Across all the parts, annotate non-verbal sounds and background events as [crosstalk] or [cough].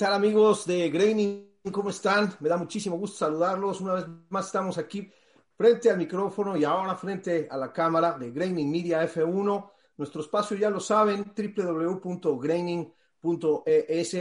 tal amigos de Graining? ¿Cómo están? Me da muchísimo gusto saludarlos. Una vez más estamos aquí frente al micrófono y ahora frente a la cámara de Graining Media F1. Nuestro espacio ya lo saben, www.graining.es,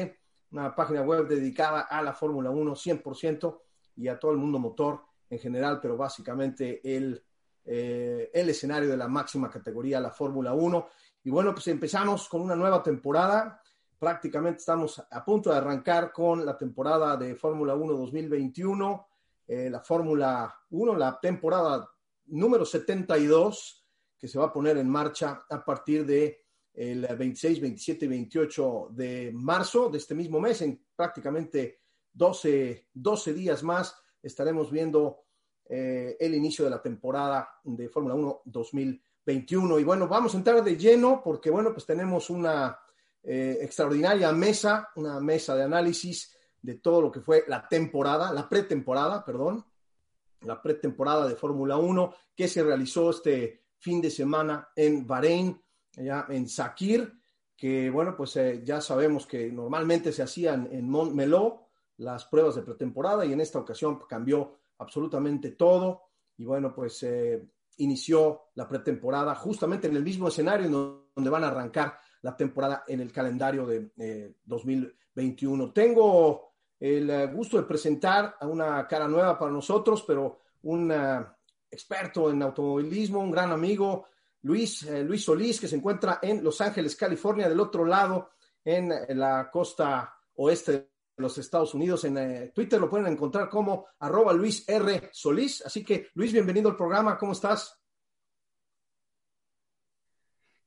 una página web dedicada a la Fórmula 1 100% y a todo el mundo motor en general, pero básicamente el, eh, el escenario de la máxima categoría, la Fórmula 1. Y bueno, pues empezamos con una nueva temporada prácticamente estamos a punto de arrancar con la temporada de Fórmula 1 2021, eh, la Fórmula 1, la temporada número 72, que se va a poner en marcha a partir de el 26, 27 y 28 de marzo de este mismo mes, en prácticamente 12, 12 días más, estaremos viendo eh, el inicio de la temporada de Fórmula 1 2021. Y bueno, vamos a entrar de lleno porque, bueno, pues tenemos una eh, extraordinaria mesa, una mesa de análisis de todo lo que fue la temporada, la pretemporada, perdón, la pretemporada de Fórmula 1 que se realizó este fin de semana en Bahrein, allá en Sakir, que bueno, pues eh, ya sabemos que normalmente se hacían en Montmeló las pruebas de pretemporada y en esta ocasión cambió absolutamente todo y bueno, pues eh, inició la pretemporada justamente en el mismo escenario donde van a arrancar la temporada en el calendario de eh, 2021. Tengo el eh, gusto de presentar a una cara nueva para nosotros, pero un uh, experto en automovilismo, un gran amigo, Luis, eh, Luis Solís, que se encuentra en Los Ángeles, California, del otro lado, en, la costa oeste de los Estados Unidos. En eh, Twitter lo pueden encontrar como arroba Luis R. Solís. Así que, Luis, bienvenido al programa. ¿Cómo estás?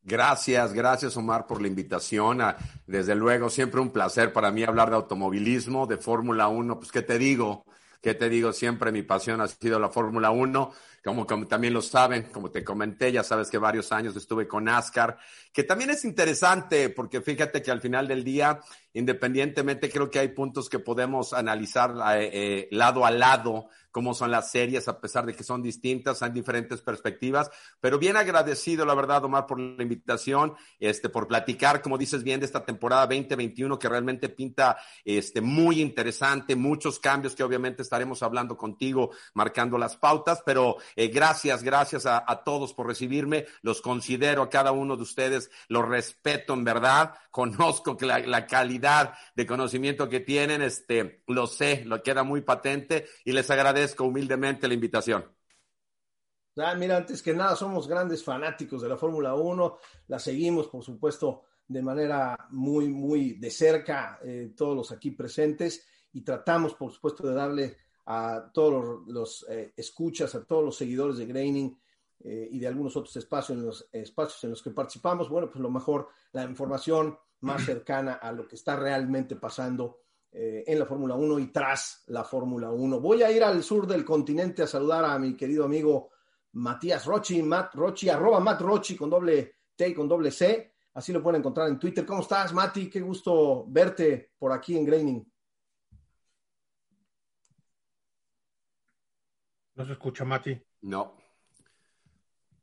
Gracias, gracias Omar por la invitación. Desde luego, siempre un placer para mí hablar de automovilismo, de Fórmula 1. Pues, ¿qué te digo? ¿Qué te digo? Siempre mi pasión ha sido la Fórmula 1. Como, como, también lo saben, como te comenté, ya sabes que varios años estuve con NASCAR, que también es interesante porque fíjate que al final del día, independientemente, creo que hay puntos que podemos analizar eh, eh, lado a lado, cómo son las series, a pesar de que son distintas, hay diferentes perspectivas, pero bien agradecido, la verdad, Omar, por la invitación, este, por platicar, como dices bien, de esta temporada 2021 que realmente pinta este, muy interesante, muchos cambios que obviamente estaremos hablando contigo, marcando las pautas, pero eh, gracias, gracias a, a, todos por recibirme. Los considero a cada uno de ustedes, los respeto en verdad. [laughs] Conozco la, la, calidad de conocimiento que tienen, este, lo sé, lo queda muy patente y les agradezco humildemente la invitación. Ah, mira, antes que nada, somos grandes fanáticos de la Fórmula 1. La seguimos, por supuesto, de manera muy, muy de cerca, eh, todos los aquí presentes, y tratamos, por supuesto, de darle a todos los, los eh, escuchas, a todos los seguidores de Graining eh, y de algunos otros espacios en, los, espacios en los que participamos, bueno, pues lo mejor, la información más [clears throat] cercana a lo que está realmente pasando eh, en la Fórmula 1 y tras la Fórmula 1. Voy a ir al sur del continente a saludar a mi querido amigo Matías Rochi, Matt Rochi, arroba Matt Rochi con doble T y con doble C. Así lo pueden encontrar en Twitter. ¿Cómo estás, Mati? Qué gusto verte por aquí en Graining. No se escucha, Mati. No.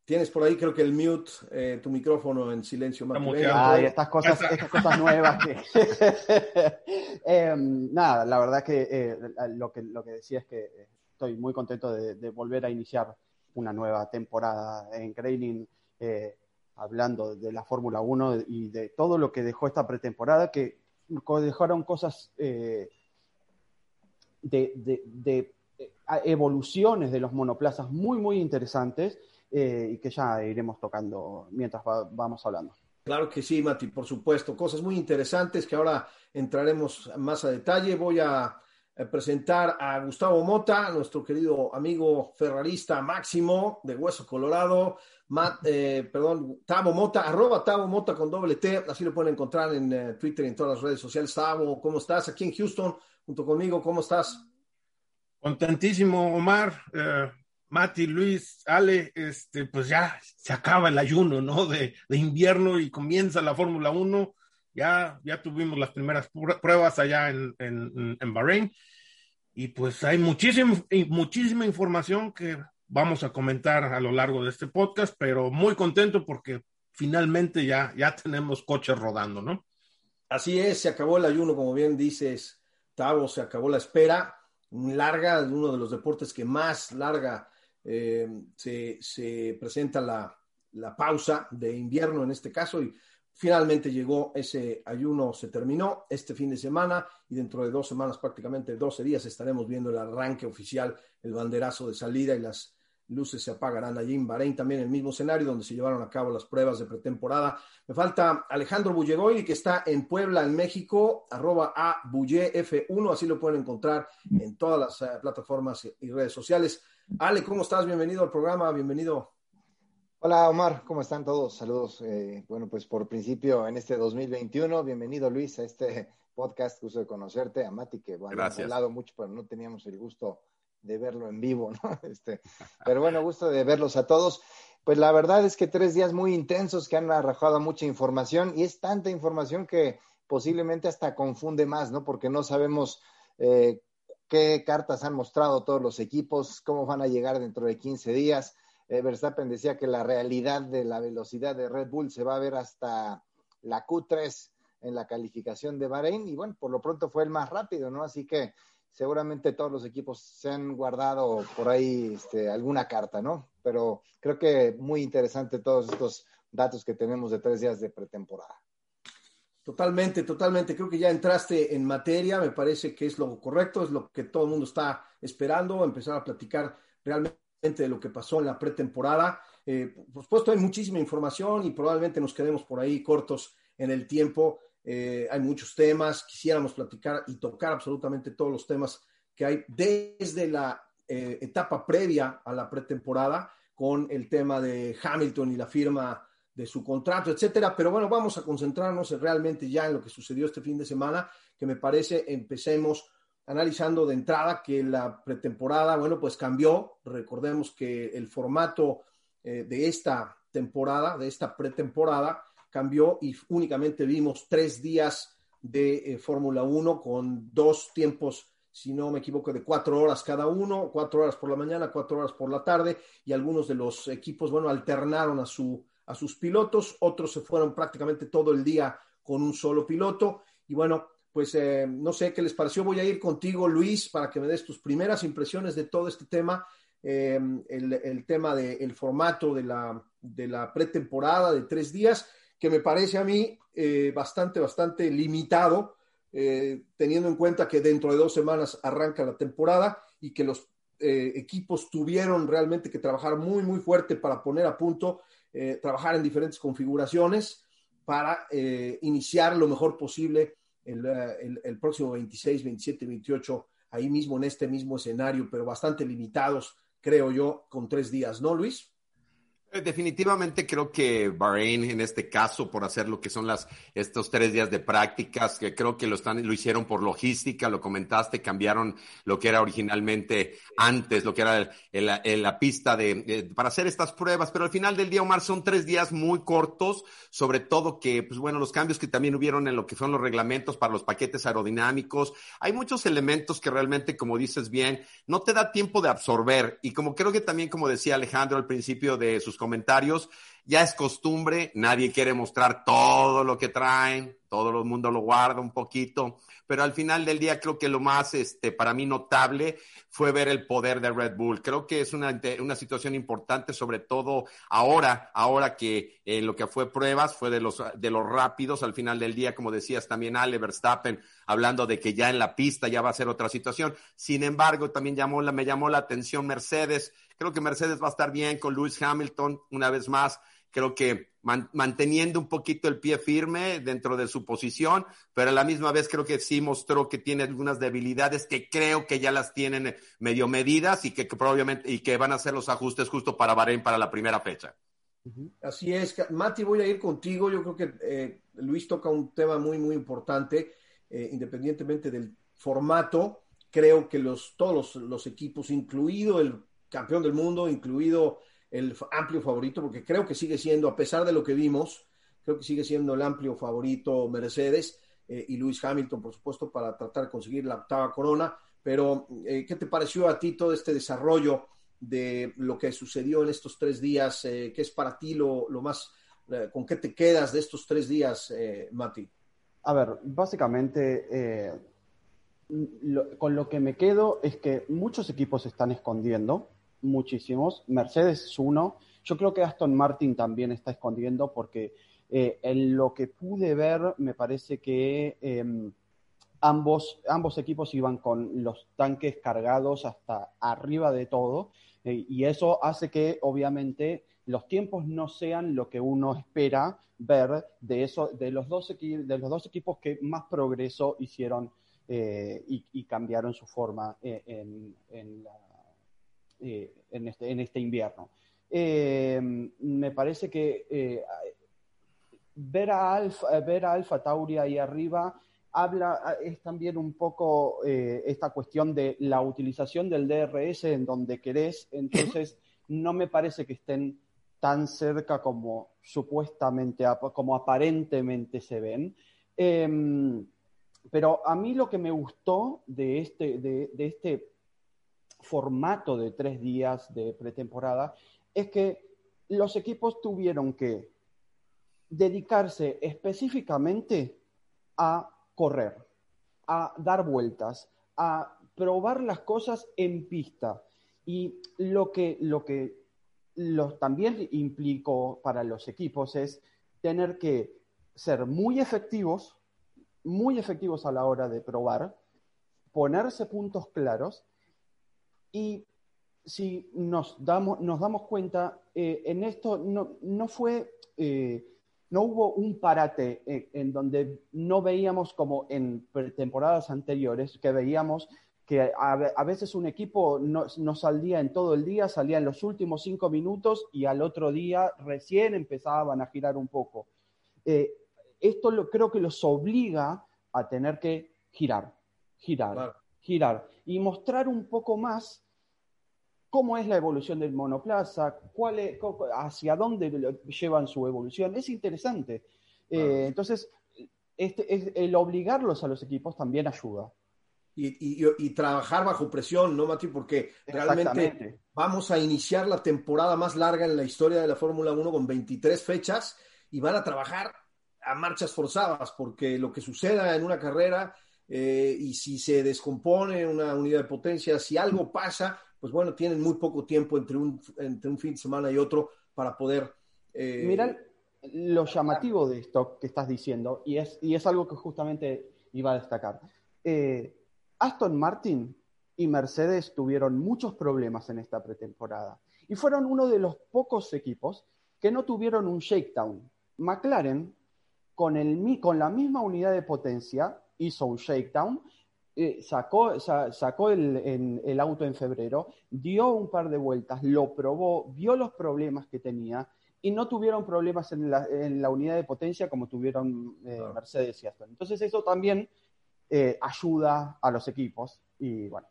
Tienes por ahí, creo que el mute, eh, tu micrófono en silencio, Mati. Ay, estas cosas, estas cosas nuevas. Que... [laughs] eh, nada, la verdad que, eh, lo que lo que decía es que estoy muy contento de, de volver a iniciar una nueva temporada en Graining, eh, hablando de la Fórmula 1 y de todo lo que dejó esta pretemporada, que dejaron cosas de, de, evoluciones de los monoplazas muy, muy interesantes y que ya iremos tocando mientras vamos hablando. Claro que sí, Mati, por supuesto. Cosas muy interesantes que ahora entraremos más a detalle. Voy a presentar a Gustavo Mota, nuestro querido amigo ferrarista máximo de Hueso Colorado. Eh, perdón, Tavo Mota, arroba Tavo Mota con doble T, así lo pueden encontrar en eh, Twitter y en todas las redes sociales. Tavo, ¿cómo estás? Aquí en Houston, junto conmigo, ¿cómo estás? Contentísimo, Omar. Eh, Mati, Luis, Ale, este, pues ya se acaba el ayuno, ¿no? De, invierno y comienza la Fórmula 1. Ya, ya tuvimos las primeras pruebas allá en, en, Bahrein. Y pues hay muchísima, muchísima información que vamos a comentar a lo largo de este podcast, pero muy contento porque finalmente ya, ya tenemos coches rodando, ¿no? Así es, se acabó el ayuno, como bien dices, Tavo, se acabó la espera larga, uno de los deportes que más larga eh, se, presenta la, la, pausa de invierno en este caso y finalmente llegó ese ayuno, se terminó este fin de semana y dentro de dos semanas, prácticamente 12 días, estaremos viendo el arranque oficial, el banderazo de salida y las luces se apagarán allí en Bahrein, también el mismo escenario donde se llevaron a cabo las pruebas de pretemporada. Me falta Alejandro Bullegoy, que está en Puebla, en México, arroba a F1, así lo pueden encontrar en todas las eh, plataformas y redes sociales. Ale, ¿cómo estás? Bienvenido al programa, bienvenido. Hola Omar, ¿cómo están todos? Saludos. Eh, bueno, pues por principio en este 2021, bienvenido Luis a este podcast, gusto de conocerte, a Mati, que bueno, hemos hablado mucho, pero no teníamos el gusto de verlo en vivo, ¿no? [laughs] Este, pero bueno, gusto de verlos a todos. Pues la verdad es que tres días muy intensos que han arrojado mucha información y es tanta información que posiblemente hasta confunde más, ¿no? Porque no sabemos eh, qué cartas han mostrado todos los equipos, cómo van a llegar dentro de 15 días. Eh, Verstappen decía que la realidad de la velocidad de Red Bull se va a ver hasta la Q3 en la calificación de Bahrein y bueno, por lo pronto fue el más rápido, ¿no? Así que seguramente todos los equipos se han guardado por ahí este, alguna carta, ¿no? Pero creo que muy interesante todos estos datos que tenemos de tres días de pretemporada. Totalmente, totalmente. Creo que ya entraste en materia, me parece que es lo correcto, es lo que todo el mundo está esperando, empezar a platicar realmente de lo que pasó en la pretemporada. Eh, por supuesto, hay muchísima información y probablemente nos quedemos por ahí cortos en el tiempo. Eh, hay muchos temas, quisiéramos platicar y tocar absolutamente todos los temas que hay desde la eh, etapa previa a la pretemporada con el tema de Hamilton y la firma de su contrato, etcétera. Pero bueno, vamos a concentrarnos realmente ya en lo que sucedió este fin de semana, que me parece empecemos analizando de entrada que la pretemporada, bueno, pues cambió. Recordemos que el formato eh, de esta temporada, de esta pretemporada, cambió y únicamente vimos tres días de eh, Fórmula 1 con dos tiempos, si no me equivoco, de cuatro horas cada uno, cuatro horas por la mañana, cuatro horas por la tarde, y algunos de los equipos, bueno, alternaron a, su, a sus pilotos, otros se fueron prácticamente todo el día con un solo piloto, y bueno, pues eh, no sé qué les pareció, voy a ir contigo, Luis, para que me des tus primeras impresiones de todo este tema, eh, el, tema del formato de la, de la pretemporada de tres días, que me parece a mí eh, bastante, bastante limitado, eh, teniendo en cuenta que dentro de dos semanas arranca la temporada y que los eh, equipos tuvieron realmente que trabajar muy, muy fuerte para poner a punto, trabajar en diferentes configuraciones para iniciar lo mejor posible el, el, próximo 26, 27, 28, ahí mismo en este mismo escenario, pero bastante limitados, creo yo, con tres días, ¿no, Luis? Eh, definitivamente creo que Bahrein, en este caso, por hacer lo que son las, estos tres días de prácticas, que creo que lo, están, lo hicieron por logística, lo comentaste, cambiaron lo que era originalmente antes, lo que era la pista de, para hacer estas pruebas, pero al final del día, Omar, son tres días muy cortos, sobre todo que, pues bueno, los cambios que también hubieron en lo que son los reglamentos para los paquetes aerodinámicos, hay muchos elementos que realmente, como dices bien, no te da tiempo de absorber, y como creo que también, como decía Alejandro al principio de sus comentarios. Ya es costumbre, nadie quiere mostrar todo lo que traen, todo el mundo lo guarda un poquito, pero al final del día creo que lo más, este, para mí notable fue ver el poder de Red Bull. Creo que es una, una situación importante, sobre todo ahora, ahora que eh, lo que fue pruebas fue de los, de los rápidos al final del día, como decías también Ale Verstappen, hablando de que ya en la pista ya va a ser otra situación. Sin embargo, también llamó me llamó la atención Mercedes. Creo que Mercedes va a estar bien con Lewis Hamilton una vez más creo que manteniendo un poquito el pie firme dentro de su posición, pero a la misma vez creo que sí mostró que tiene algunas debilidades que creo que ya las tienen medio medidas y que, probablemente y que van a hacer los ajustes justo para Bahrein para la primera fecha. Así es, Mati, voy a ir contigo. Yo creo que eh, Luis toca un tema muy, muy importante, eh, independientemente del formato. Creo que los, todos los, los equipos, incluido el campeón del mundo, incluido el amplio favorito, porque creo que sigue siendo, a pesar de lo que vimos, creo que sigue siendo el amplio favorito Mercedes eh, y Lewis Hamilton, por supuesto, para tratar de conseguir la octava corona. Pero, eh, ¿qué te pareció a ti todo este desarrollo de lo que sucedió en estos tres días? Eh, ¿Qué es para ti lo, lo más, con qué te quedas de estos tres días, Mati? A ver, básicamente, con lo que me quedo es que muchos equipos se están escondiendo muchísimos. Mercedes es uno. Yo creo que Aston Martin también está escondiendo porque eh, en lo que pude ver me parece que em, ambos, ambos equipos iban con los tanques cargados hasta arriba de todo eh, y eso hace que obviamente los tiempos no sean lo que uno espera ver de, eso, de, los, dos de los dos equipos que más progreso hicieron eh, y, cambiaron su forma en, en la eh, en, este, en este invierno. Eh, me parece que eh, ver, a Alfa, ver a Alfa Tauri ahí arriba habla, es también un poco esta cuestión de la utilización del DRS en donde querés, entonces [laughs] no me parece que estén tan cerca como supuestamente, como aparentemente se ven. Em, pero a mí lo que me gustó de este, de, de este formato de tres días de pretemporada es que los equipos tuvieron que dedicarse específicamente a correr, a dar vueltas, a probar las cosas en pista. Y lo que, lo que también implicó para los equipos es tener que ser muy efectivos, muy efectivos a la hora de probar, ponerse puntos claros y si nos damos, nos damos cuenta, eh, en esto no, no fue, eh, no hubo un parate en, en, donde no veíamos como en temporadas anteriores, que veíamos que a, veces un equipo no, no, salía en todo el día, salía en los últimos cinco minutos y al otro día recién empezaban a girar un poco. Eh, esto lo, creo que los obliga a tener que girar, girar, girar y mostrar un poco más cómo es la evolución del monoplaza, cuál es, hacia dónde llevan su evolución. Es interesante. Eh, entonces, este, el obligarlos a los equipos también ayuda. Y, trabajar bajo presión, ¿no, Mati? Porque realmente vamos a iniciar la temporada más larga en la historia de la Fórmula 1 con 23 fechas y van a trabajar a marchas forzadas, porque lo que suceda en una carrera eh, y si se descompone una unidad de potencia, si algo pasa, pues bueno, tienen muy poco tiempo entre un, entre un fin de semana y otro para poder... Eh, Mira lo llamativo de esto que estás diciendo, y es, y es algo que justamente iba a destacar. Eh, Aston Martin y Mercedes tuvieron muchos problemas en esta pretemporada y fueron uno de los pocos equipos que no tuvieron un shakedown. McLaren, con, el, con la misma unidad de potencia, hizo un shakedown, eh, sacó, sacó el, el, auto en febrero, dio un par de vueltas, lo probó, vio los problemas que tenía y no tuvieron problemas en la, en la unidad de potencia como tuvieron eh, Mercedes y Aston. Entonces eso también eh, ayuda a los equipos y bueno.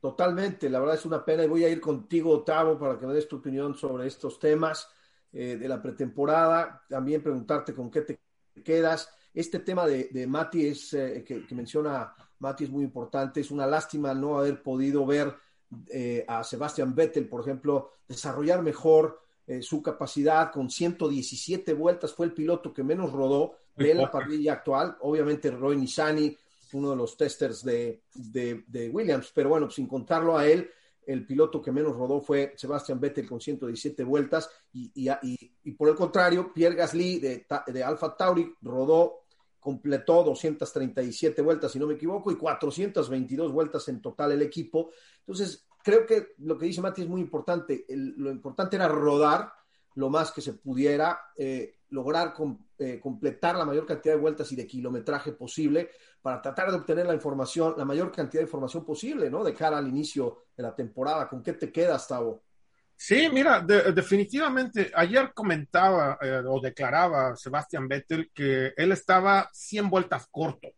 Totalmente, la verdad es una pena y voy a ir contigo, Otavo, para que me des tu opinión sobre estos temas de la pretemporada. También preguntarte con qué te quedas este tema de, de Mati es, eh, que, menciona Mati es muy importante. Es una lástima no haber podido ver eh, a Sebastian Vettel, por ejemplo, desarrollar mejor eh, su capacidad con 117 vueltas, fue el piloto que menos rodó de la parrilla actual. Obviamente Roy Nisani, uno de los testers de, de, Williams, pero bueno, sin contarlo a él, el piloto que menos rodó fue Sebastian Vettel con 117 vueltas y, y, por el contrario, Pierre Gasly de, de Alfa Tauri rodó completó 237 vueltas, si no me equivoco, y 422 vueltas en total el equipo. Entonces, creo que lo que dice Mati es muy importante. lo importante era rodar lo más que se pudiera, eh, lograr eh, completar la mayor cantidad de vueltas y de kilometraje posible para tratar de obtener la información, la mayor cantidad de información posible, ¿no? De cara al inicio de la temporada. ¿Con qué te quedas, Tavo? Sí, mira, definitivamente, ayer comentaba eh, o declaraba Sebastián Vettel que él estaba 100 vueltas corto,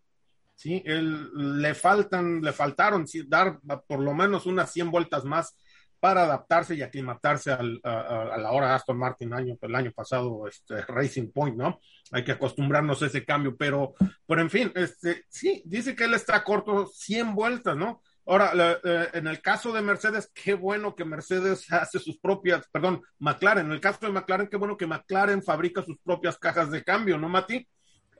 ¿sí? Él, le faltan, le faltaron dar por lo menos unas 100 vueltas más para adaptarse y aclimatarse a, la hora de Aston Martin año, el año pasado, este, Racing Point, ¿no? Hay que acostumbrarnos a ese cambio, pero, pero en fin, este, sí, dice que él está corto 100 vueltas, ¿no? Ahora, eh, en el caso de Mercedes, qué bueno que Mercedes [laughs] hace sus propias, perdón, McLaren, en el caso de McLaren, qué bueno que McLaren fabrica sus propias cajas de cambio, ¿no, Mati?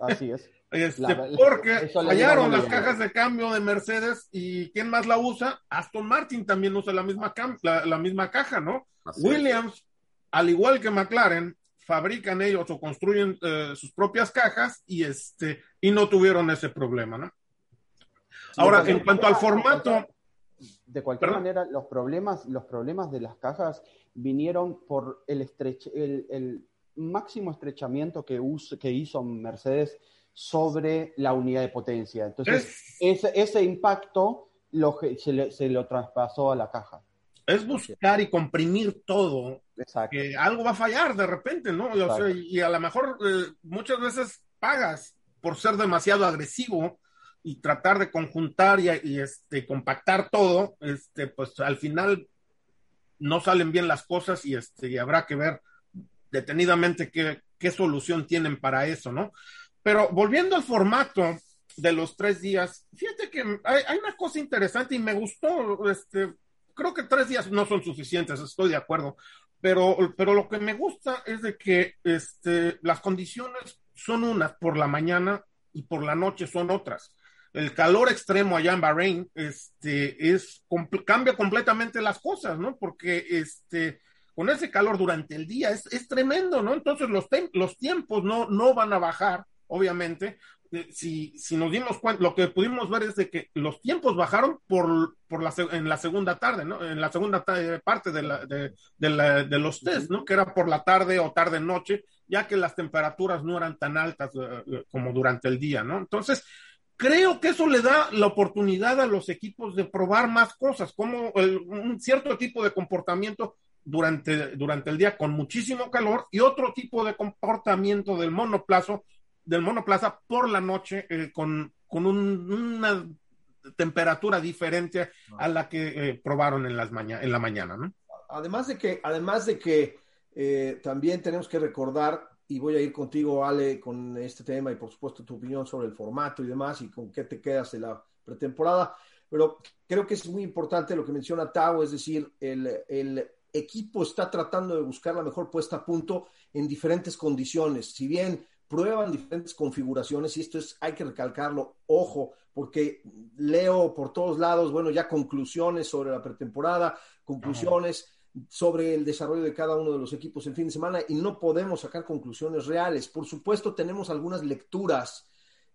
Así es. [laughs] Este, porque fallaron las cajas de cambio de Mercedes y ¿quién más la usa? Aston Martin también usa la misma, la, misma caja, ¿no? Williams, al igual que McLaren, fabrican ellos o construyen eh, sus propias cajas y este y no tuvieron ese problema, ¿no? Ahora, en cuanto al formato. De cualquier manera, los problemas, los problemas de las cajas vinieron por el, el, máximo estrechamiento que, que hizo Mercedes sobre la unidad de potencia. Entonces, ese, ese, impacto lo, se, se, lo traspasó a la caja. Es buscar y comprimir todo. Exacto. Que algo va a fallar de repente, ¿no? y a lo mejor eh, muchas veces pagas por ser demasiado agresivo y tratar de conjuntar y, este, compactar todo, este, pues al final no salen bien las cosas y, este, y habrá que ver detenidamente qué, qué solución tienen para eso, ¿no? Pero volviendo al formato de los tres días, fíjate que hay, hay, una cosa interesante y me gustó, este, creo que tres días no son suficientes, estoy de acuerdo, pero, pero lo que me gusta es de que este, las condiciones son unas por la mañana y por la noche son otras el calor extremo allá en Bahrein, este, es, cambia completamente las cosas, ¿no? Porque, este, con ese calor durante el día es, es tremendo, ¿no? Entonces los, los tiempos no, no van a bajar, obviamente. Eh, si, si nos dimos cuenta, lo que pudimos ver es de que los tiempos bajaron por, por la, en la segunda tarde, ¿no? En la segunda parte de, la, de, de, de los test, ¿no? Que era por la tarde o tarde-noche, ya que las temperaturas no eran tan altas uh, como durante el día, ¿no? Entonces, creo que eso le da la oportunidad a los equipos de probar más cosas, como un cierto tipo de comportamiento durante, durante el día con muchísimo calor y otro tipo de comportamiento del monoplazo, del monoplaza por la noche eh, con, con una temperatura diferente a la que eh, probaron en, las en la mañana. ¿no? Además de que, además de que eh, también tenemos que recordar y voy a ir contigo, Ale, con este tema y por supuesto tu opinión sobre el formato y demás y con qué te quedas de la pretemporada. Pero creo que es muy importante lo que menciona Tao, es decir, el, el equipo está tratando de buscar la mejor puesta a punto en diferentes condiciones. Si bien prueban diferentes configuraciones, y esto es, hay que recalcarlo, ojo, porque leo por todos lados, bueno, ya conclusiones sobre la pretemporada, conclusiones sobre el desarrollo de cada uno de los equipos el fin de semana y no podemos sacar conclusiones reales. Por supuesto, tenemos algunas lecturas,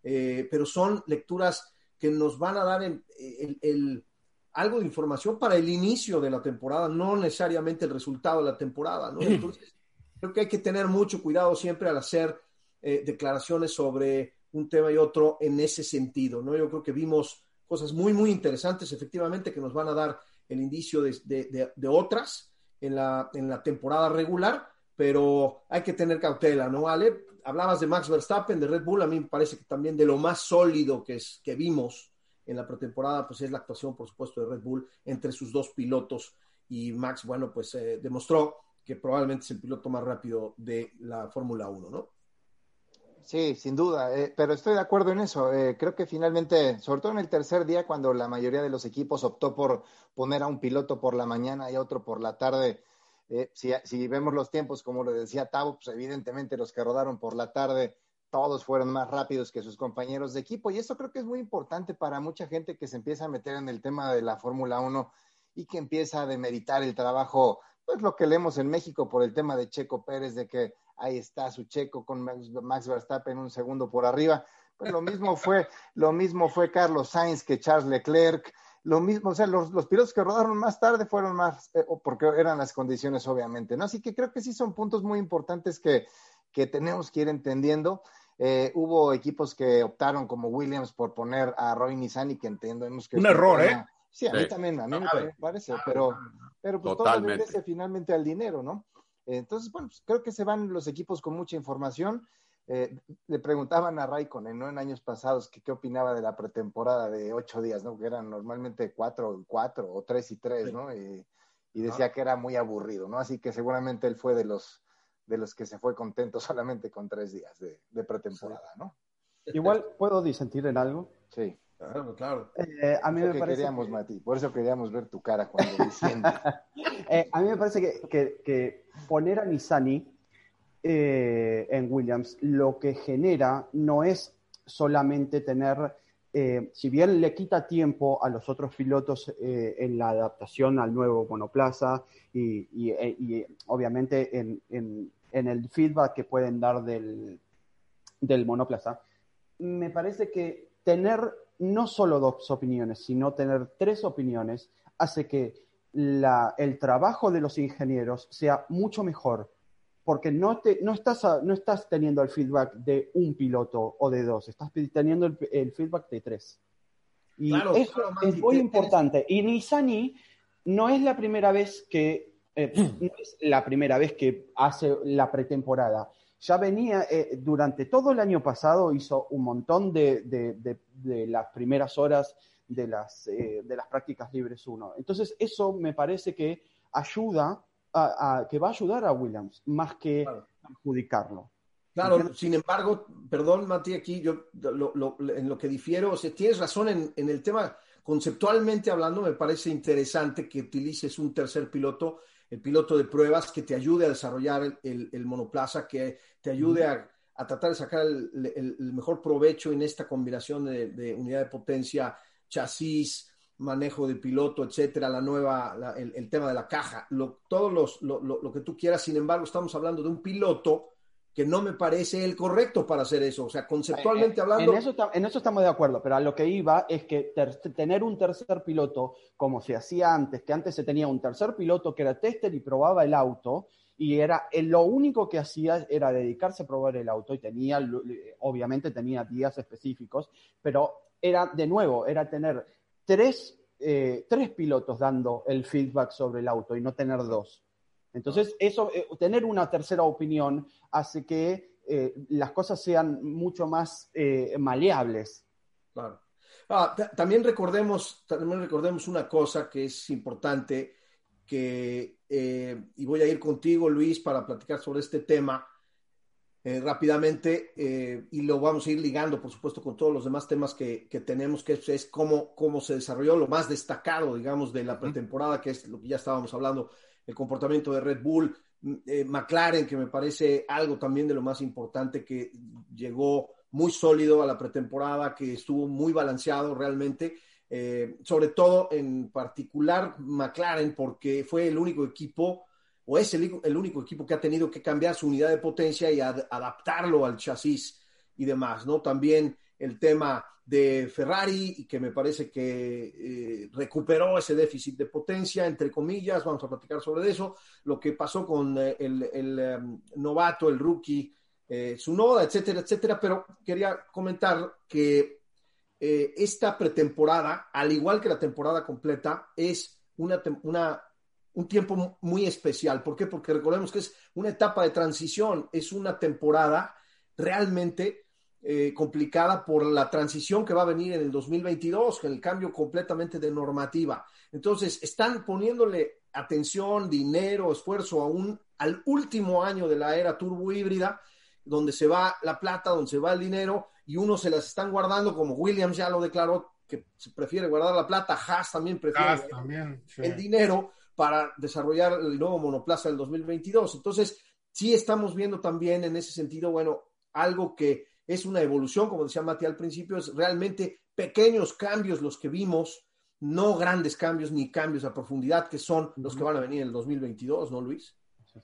eh, pero son lecturas que nos van a dar el, algo de información para el inicio de la temporada, no necesariamente el resultado de la temporada. ¿no? [clears throat] Entonces, creo que hay que tener mucho cuidado siempre al hacer eh, declaraciones sobre un tema y otro en ese sentido. ¿no? Yo creo que vimos cosas muy, muy interesantes, efectivamente, que nos van a dar el indicio de, de otras en la, en la temporada regular, pero hay que tener cautela, ¿no, Ale? Hablabas de Max Verstappen, de Red Bull, a mí me parece que también de lo más sólido que, es, que vimos en la pretemporada, pues es la actuación, por supuesto, de Red Bull entre sus dos pilotos y Max, bueno, pues eh, demostró que probablemente es el piloto más rápido de la Fórmula 1, ¿no? Sí, sin duda, eh, pero estoy de acuerdo en eso. Eh, creo que finalmente, sobre todo en el tercer día, cuando la mayoría de los equipos optó por poner a un piloto por la mañana y a otro por la tarde, Eh, si, si, vemos los tiempos, como le decía Tavo, pues evidentemente los que rodaron por la tarde, todos fueron más rápidos que sus compañeros de equipo. Y eso creo que es muy importante para mucha gente que se empieza a meter en el tema de la Fórmula 1 y que empieza a demeritar el trabajo, pues lo que leemos en México por el tema de Checo Pérez, de que ahí está su Checo con Max, Verstappen un segundo por arriba. Pues lo mismo fue, lo mismo fue Carlos Sainz que Charles Leclerc lo mismo, o sea, los, pilotos que rodaron más tarde fueron más, eh, porque eran las condiciones, obviamente, ¿no? Así que creo que sí son puntos muy importantes que, tenemos que ir entendiendo. Eh, hubo equipos que optaron como Williams por poner a Roy Nissan y que entendemos que... Un error, ¿eh? Sí, a mí también, a mí me parece, pero, pero pues todo obedece finalmente al dinero, ¿no? Entonces, bueno, pues creo que se van los equipos con mucha información. Eh, le preguntaban a Raikkonen, ¿no? En años pasados, que qué opinaba de la pretemporada de ocho días, ¿no? Que eran normalmente cuatro y cuatro o tres y tres, ¿no? Y, decía que era muy aburrido, ¿no? Así que seguramente él fue de los, de los que se fue contento [laughs] solamente con tres días de, pretemporada, ¿no? Igual puedo disentir en algo. Sí. Claro, claro. Eh, a mí me parece queríamos, Mati, por eso queríamos ver tu cara cuando diciendo. [laughs] eh, a mí me parece que, que, que poner a Nisani eh, en Williams lo que genera no es solamente tener, si bien le quita tiempo a los otros pilotos en la adaptación al nuevo monoplaza y, obviamente en, el feedback que pueden dar del, del monoplaza, me parece que tener no solo dos opiniones, sino tener tres opiniones hace que la, el trabajo de los ingenieros sea mucho mejor porque no, te, no, estás, no estás teniendo el feedback de un piloto o de dos, estás teniendo el, feedback de tres. Y eso es muy importante. Y Nisani no es la primera vez que, eh, [clears throat] no es la primera vez que hace la pretemporada. Ya venía, eh, durante todo el año pasado hizo un montón de, de, las primeras horas de las, eh, de las prácticas libres 1. Entonces, eso me parece que ayuda que va a ayudar a Williams más que adjudicarlo. Claro, sin embargo, perdón, Mati, aquí yo en lo que difiero, o sea, tienes razón en, el tema, conceptualmente hablando, me parece interesante que utilices un tercer piloto, el piloto de pruebas, que te ayude a desarrollar el, monoplaza, que te ayude a, tratar de sacar el, mejor provecho en esta combinación de, de unidad de potencia, chasis, manejo de piloto, etcétera, la nueva, el, tema de la caja, lo, todo los, lo, que tú quieras. Sin embargo, estamos hablando de un piloto que no me parece el correcto para hacer eso. O sea, conceptualmente eh, hablando. En eso, en eso estamos de acuerdo, pero a lo que iba es que tener un tercer piloto, como se hacía antes, que antes se tenía un tercer piloto que era tester y probaba el auto, y era lo único que hacía era dedicarse a probar el auto y tenía, obviamente tenía días específicos, pero era de nuevo, era tener tres, eh, tres pilotos dando el feedback sobre el auto y no tener dos. Entonces, eso, eh, tener una tercera opinión hace que eh, las cosas sean mucho más maleables. Claro. Ah, también, recordemos, también recordemos una cosa que es importante, que, y voy a ir contigo, Luis, para platicar sobre este tema, eh, rápidamente eh, y lo vamos a ir ligando, por supuesto, con todos los demás temas que, tenemos, que es, cómo, cómo se desarrolló lo más destacado, digamos, de la pretemporada, que es lo que ya estábamos hablando, el comportamiento de Red Bull, mm, eh, McLaren, que me parece algo también de lo más importante, que llegó muy sólido a la pretemporada, que estuvo muy balanceado realmente. sobre todo en particular McLaren, porque fue el único equipo o es el, único equipo que ha tenido que cambiar su unidad de potencia y adaptarlo al chasis y demás, ¿no? También el tema de Ferrari, y que me parece que eh, recuperó ese déficit de potencia, entre comillas, vamos a platicar sobre eso, lo que pasó con eh, el, em, novato, el rookie, eh, su noda, etcétera, etcétera, pero quería comentar que esta pretemporada, al igual que la temporada completa, es una, una un tiempo muy especial. ¿Por qué? Porque recordemos que es una etapa de transición, es una temporada realmente eh, complicada por la transición que va a venir en el 2022, con el cambio completamente de normativa. Entonces, están poniéndole atención, dinero, esfuerzo aún al último año de la era turbo híbrida, donde se va la plata, donde se va el dinero, y unos se las están guardando, como Williams ya lo declaró, que prefiere guardar la plata, Haas también prefiere también, el dinero, para desarrollar el nuevo monoplaza del 2022. Entonces, sí estamos viendo también en ese sentido, bueno, algo que es una evolución, como decía Mati al principio, es realmente pequeños cambios los que vimos, no grandes cambios ni cambios a profundidad, que son los que van a venir en el 2022, ¿no, Luis?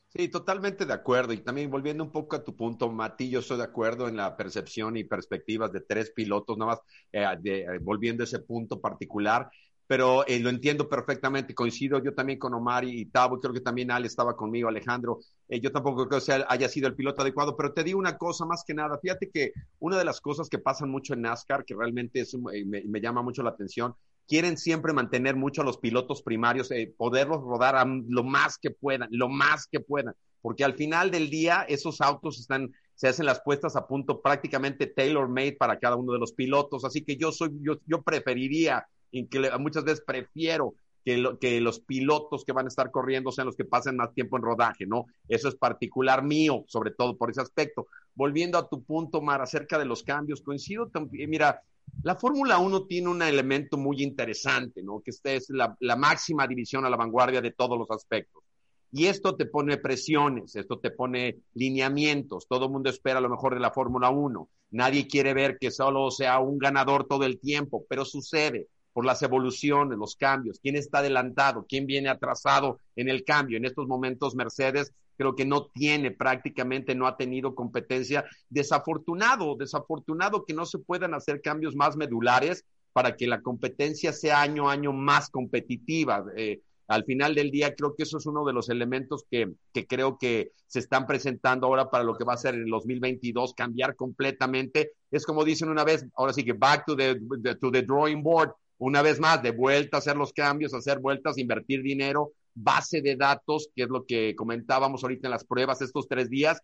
Sí, totalmente de acuerdo. Y también volviendo un poco a tu punto, Mati, yo estoy de acuerdo en la percepción y perspectivas de tres pilotos, nada más eh, eh, volviendo a ese punto particular pero eh, lo entiendo perfectamente, coincido yo también con Omar y, Tavo, creo que también Ale estaba conmigo, Alejandro, eh, yo tampoco creo que sea, haya sido el piloto adecuado, pero te digo una cosa más que nada, fíjate que una de las cosas que pasan mucho en NASCAR, que realmente es, eh, me, llama mucho la atención, quieren siempre mantener mucho a los pilotos primarios, poderlos rodar lo más que puedan, lo más que puedan, porque al final del día esos autos están se hacen las puestas a punto prácticamente tailor made para cada uno de los pilotos, así que yo soy yo, yo preferiría que muchas veces prefiero que, que, los pilotos que van a estar corriendo sean los que pasen más tiempo en rodaje, ¿no? Eso es particular mío, sobre todo por ese aspecto. Volviendo a tu punto, Mar, acerca de los cambios, coincido también, mira, la Fórmula 1 tiene un elemento muy interesante, ¿no? Que esta es la, la máxima división a la vanguardia de todos los aspectos. Y esto te pone presiones, esto te pone lineamientos. Todo el mundo espera lo mejor de la Fórmula 1. Nadie quiere ver que solo sea un ganador todo el tiempo, pero sucede por las evoluciones, los cambios, quién está adelantado, quién viene atrasado en el cambio. En estos momentos Mercedes creo que no tiene prácticamente, no ha tenido competencia. Desafortunado, desafortunado que no se puedan hacer cambios más medulares para que la competencia sea año a año más competitiva. Eh, al final del día creo que eso es uno de los elementos que, creo que se están presentando ahora para lo que va a ser en el 2022, cambiar completamente. Es como dicen una vez, ahora sí que back to the, to the drawing board, una vez más, de vuelta hacer los cambios, hacer vueltas, invertir dinero, base de datos, que es lo que comentábamos ahorita en las pruebas estos tres días,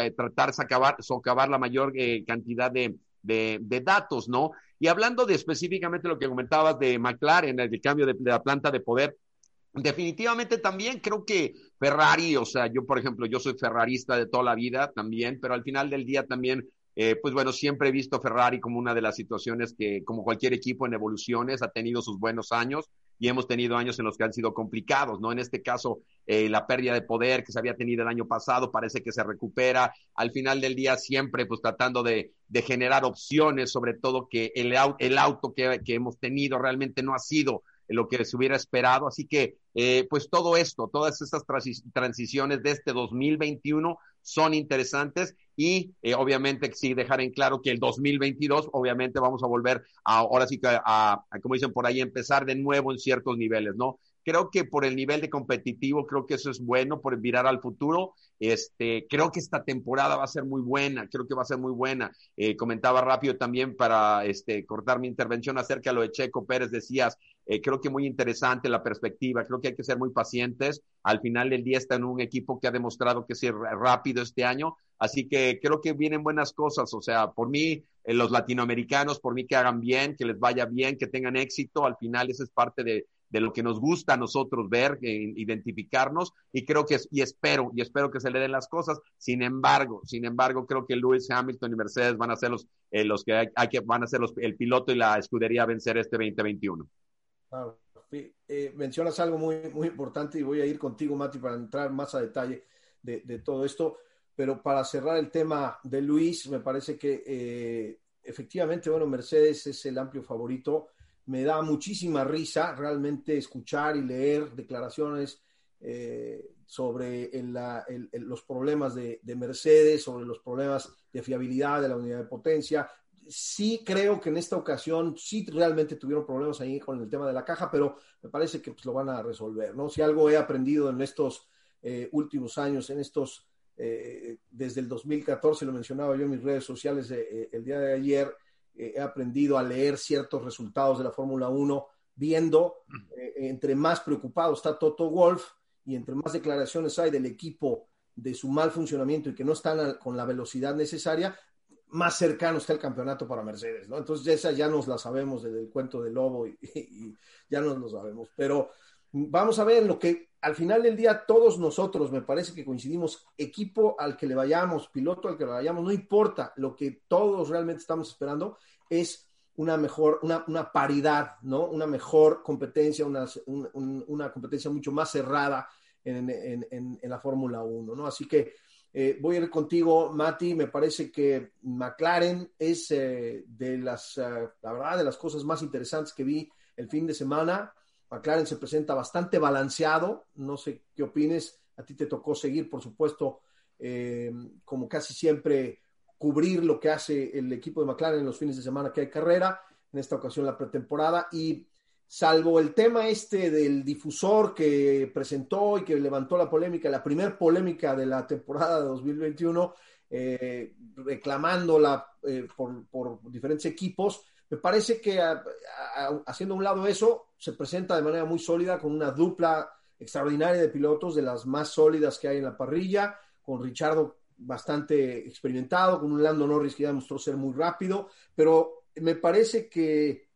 eh, tratar de socavar, la mayor eh, cantidad de, de, datos, ¿no? Y hablando de específicamente lo que comentabas de McLaren, el cambio de, de la planta de poder, definitivamente también creo que Ferrari, o sea, yo por ejemplo, yo soy ferrarista de toda la vida también, pero al final del día también eh, pues bueno, siempre he visto Ferrari como una de las situaciones que, como cualquier equipo en evoluciones, ha tenido sus buenos años y hemos tenido años en los que han sido complicados, ¿no? En este caso, eh, la pérdida de poder que se había tenido el año pasado parece que se recupera. Al final del día, siempre pues tratando de, generar opciones, sobre todo que el, el auto que, que hemos tenido realmente no ha sido lo que se hubiera esperado. Así que, eh, pues todo esto, todas estas transiciones de este 2021 son interesantes y eh, obviamente sí dejar en claro que el 2022 obviamente vamos a volver a, ahora sí que a, como dicen por ahí, empezar de nuevo en ciertos niveles, ¿no? Creo que por el nivel de competitivo, creo que eso es bueno por mirar al futuro. Este, creo que esta temporada va a ser muy buena, creo que va a ser muy buena. Eh, comentaba rápido también para este, cortar mi intervención acerca de lo de Checo Pérez, decías, eh, creo que muy interesante la perspectiva, creo que hay que ser muy pacientes. Al final del día está en un equipo que ha demostrado que es rápido este año, así que creo que vienen buenas cosas. O sea, por mí, eh, los latinoamericanos, por mí que hagan bien, que les vaya bien, que tengan éxito, al final esa es parte de, de lo que nos gusta a nosotros ver, eh, identificarnos, y creo que, y espero, y espero que se le den las cosas. Sin embargo, sin embargo, creo que Lewis Hamilton y Mercedes van a ser los, los que hay, que, van a ser los, el piloto y la escudería a vencer este 2021. Eh, mencionas algo muy, muy importante y voy a ir contigo, Mati, para entrar más a detalle de, todo esto. Pero para cerrar el tema de Luis, me parece que eh, efectivamente, bueno, Mercedes es el amplio favorito. Me da muchísima risa realmente escuchar y leer declaraciones eh, sobre los problemas de, Mercedes, sobre los problemas de fiabilidad de la unidad de potencia, sí creo que en esta ocasión sí realmente tuvieron problemas ahí con el tema de la caja, pero me parece que pues, lo van a resolver, ¿no? Si algo he aprendido en estos eh, últimos años, en estos, eh, desde el 2014, lo mencionaba yo en mis redes sociales eh, el día de ayer, he aprendido a leer ciertos resultados de la Fórmula 1, viendo entre más preocupado está Toto Wolf y entre más declaraciones hay del equipo de su mal funcionamiento y que no están con la velocidad necesaria, más cercano está el campeonato para Mercedes, ¿no? Entonces esa ya nos la sabemos desde el cuento del lobo [laughs] y, ya nos lo sabemos. Pero vamos a ver lo que al final del día todos nosotros, me parece que coincidimos, equipo al que le vayamos, piloto al que le vayamos, no importa, lo que todos realmente estamos esperando es una mejor, una, una paridad, ¿no? Una mejor competencia, una, una competencia mucho más cerrada en, en, en, la Fórmula 1, ¿no? Así que eh, voy a ir contigo, Mati. Me parece que McLaren es eh, de las, uh, la verdad, de las cosas más interesantes que vi el fin de semana. McLaren se presenta bastante balanceado. No sé qué opines. A ti te tocó seguir, por supuesto, eh, como casi siempre, cubrir lo que hace el equipo de McLaren en los fines de semana que hay carrera. En esta ocasión la pretemporada. Y salvo el tema este del difusor que presentó y que levantó la polémica, la primer polémica de la temporada de 2021, eh, reclamándola eh, por, diferentes equipos, me parece que haciendo a un lado eso, se presenta de manera muy sólida con una dupla extraordinaria de pilotos, de las más sólidas que hay en la parrilla, con Richardo bastante experimentado, con un Lando Norris que ya demostró ser muy rápido, pero me parece que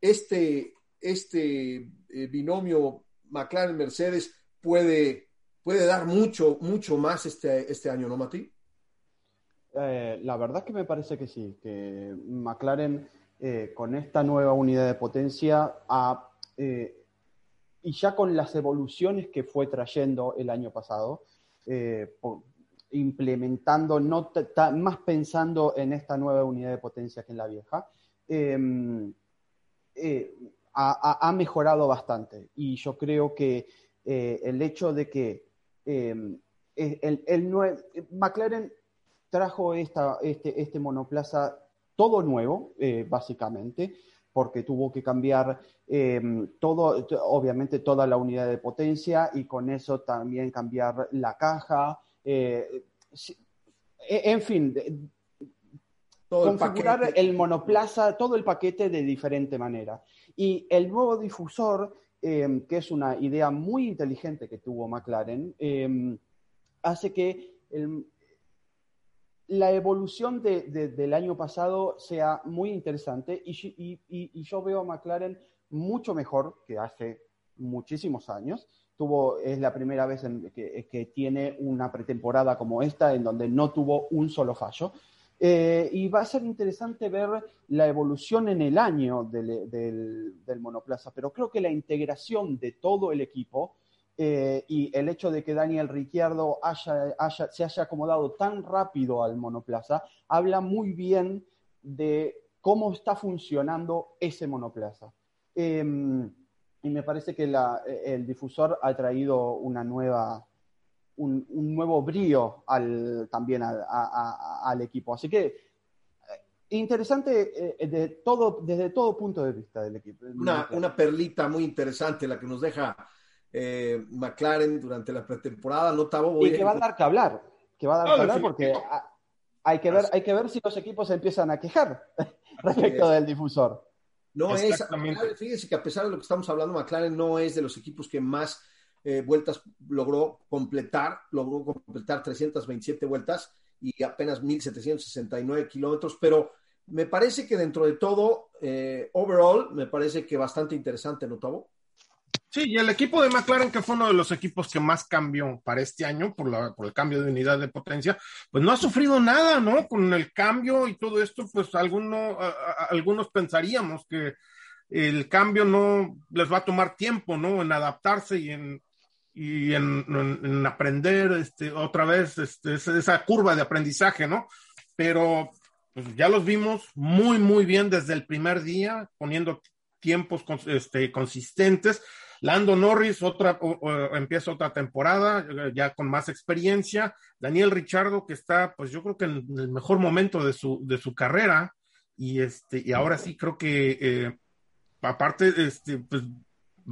este, este eh, binomio McLaren-Mercedes puede, puede dar mucho, mucho más este, este año, ¿no, Mati? Eh, la verdad que me parece que sí, que McLaren eh, con esta nueva unidad de potencia y ya con las evoluciones que fue trayendo el año pasado, implementando, no más pensando en esta nueva unidad de potencia que en la vieja, em, ha, mejorado bastante. Y yo creo que eh, el hecho de que em, el, el, McLaren trajo esta, este, este monoplaza todo nuevo, eh, básicamente, porque tuvo que cambiar em, todo, obviamente toda la unidad de potencia y con eso también cambiar la caja. Eh, e, en fin, configurar el, monoplaza, todo el paquete de diferente manera. Y el nuevo difusor, em, que es una idea muy inteligente que tuvo McLaren, em, hace que la evolución del año pasado sea muy interesante y, yo veo a McLaren mucho mejor que hace muchísimos años. Tuvo, es la primera vez que tiene una pretemporada como esta en donde no tuvo un solo fallo. Eh, y va a ser interesante ver la evolución en el año del, monoplaza, pero creo que la integración de todo el equipo eh, y el hecho de que Daniel Ricciardo se haya acomodado tan rápido al monoplaza habla muy bien de cómo está funcionando ese monoplaza. Em, y me parece que el difusor ha traído una nueva, un, nuevo brío al, también al equipo. Así que eh, interesante eh, de todo, desde todo punto de vista del equipo. Una, una perlita muy interesante la que nos deja eh, McLaren durante la pretemporada. No, y que va a dar que hablar, que va a dar que hablar porque hay que, ver, hay que ver si los equipos empiezan a quejar [laughs] respecto del difusor. No es, fíjense que a pesar de lo que estamos hablando, McLaren no es de los equipos que más eh, vueltas logró completar, logró completar 327 vueltas y apenas 1.769 kilómetros, pero me parece que dentro de todo, eh, overall, me parece que bastante interesante, ¿no, Tavo? Sí, y el equipo de McLaren, que fue uno de los equipos que más cambió para este año por, la, por el cambio de unidad de potencia, pues no ha sufrido nada, ¿no? Con el cambio y todo esto, pues alguno, algunos pensaríamos que el cambio no les va a tomar tiempo, ¿no? En adaptarse y en, y en, aprender este, otra vez este, esa curva de aprendizaje, ¿no? Pero pues, ya los vimos muy, muy bien desde el primer día, poniendo tiempos este, consistentes. Lando Norris otra, empieza otra temporada eh, ya con más experiencia. Daniel Richardo, que está, pues yo creo que en el mejor momento de su, de su carrera. Y, este, y ahora sí creo que, eh, aparte, este, pues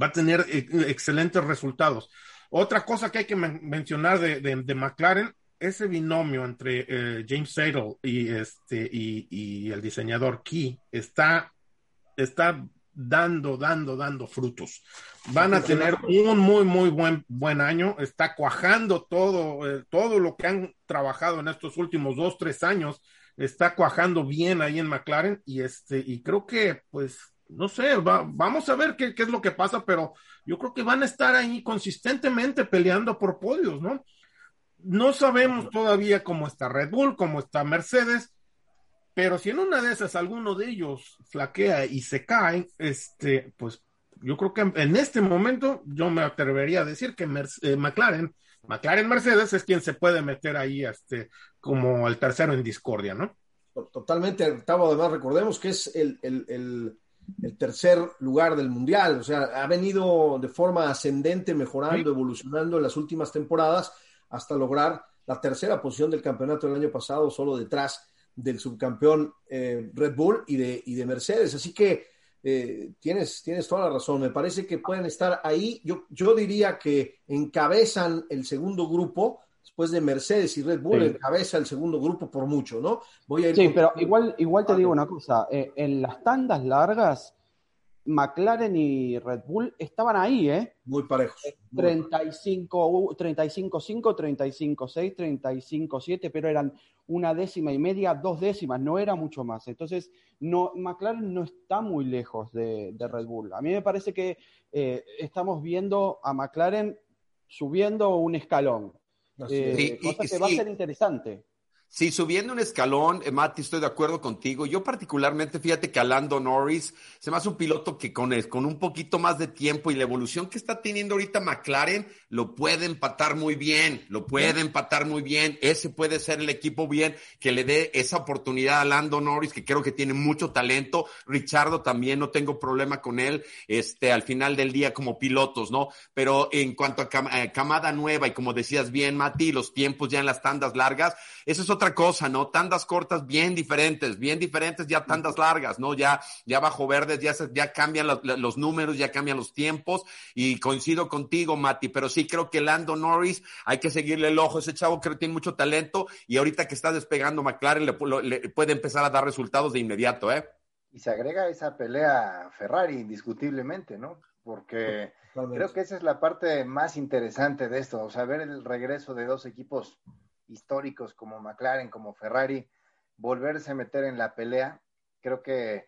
va a tener eh, excelentes resultados. Otra cosa que hay que mencionar de, de, McLaren, ese binomio entre eh, James Sadle y, este, y, el diseñador Key está, está dando, dando, dando frutos. Van a tener un muy, muy buen, buen año. Está cuajando todo, eh, todo lo que han trabajado en estos últimos dos, tres años. Está cuajando bien ahí en McLaren y este, y creo que, pues, no sé, vamos a ver qué, qué, es lo que pasa, pero yo creo que van a estar ahí consistentemente peleando por podios, ¿no? No sabemos todavía cómo está Red Bull, cómo está Mercedes, pero si en una de esas alguno de ellos flaquea y se cae, este, pues yo creo que en este momento yo me atrevería a decir que eh, McLaren, McLaren Mercedes es quien se puede meter ahí este, como el tercero en discordia, ¿no? Totalmente, Gustavo, además recordemos que es el, el, tercer lugar del mundial, o sea, ha venido de forma ascendente, mejorando, evolucionando en las últimas temporadas hasta lograr la tercera posición del campeonato del año pasado, solo detrás del subcampeón eh, Red Bull y de, y de Mercedes. Así que eh, tienes, tienes toda la razón. Me parece que pueden estar ahí. Yo, yo diría que encabezan el segundo grupo, después de Mercedes y Red Bull, encabeza el segundo grupo por mucho, ¿no? Voy a ir sí, pero igual, igual te digo una cosa. Eh, en las tandas largas, McLaren y Red Bull estaban ahí, ¿eh? Muy parejos. 35, 35-5, 35-6, 35-7, pero eran una décima y media, dos décimas, no era mucho más. Entonces, no, McLaren no está muy lejos de, Red Bull. A mí me parece que eh, estamos viendo a McLaren subiendo un escalón. Eh, cosa que va a ser interesante. Sí, subiendo un escalón, eh, Mati, estoy de acuerdo contigo. Yo particularmente, fíjate que Alando Norris se me hace un piloto que con, con un poquito más de tiempo y la evolución que está teniendo ahorita McLaren, lo puede empatar muy bien, lo puede empatar muy bien. Ese puede ser el equipo bien que le dé esa oportunidad a Lando Norris, que creo que tiene mucho talento. Richardo también, no tengo problema con él, este, al final del día como pilotos, ¿no? Pero en cuanto a eh, camada nueva y como decías bien, Mati, los tiempos ya en las tandas largas, eso es otra cosa, ¿no? Tandas cortas bien diferentes, bien diferentes ya tandas largas, ¿no? Ya, ya bajo verdes ya, ya cambian los, los números, ya cambian los tiempos y coincido contigo, Mati, pero sí creo que Lando Norris hay que seguirle el ojo. Ese chavo creo que tiene mucho talento y ahorita que está despegando McLaren le, puede empezar a dar resultados de inmediato, ¿eh? Y se agrega esa pelea Ferrari indiscutiblemente, ¿no? Porque creo que esa es la parte más interesante de esto, o sea, ver el regreso de dos equipos históricos como McLaren, como Ferrari, volverse a meter en la pelea, creo que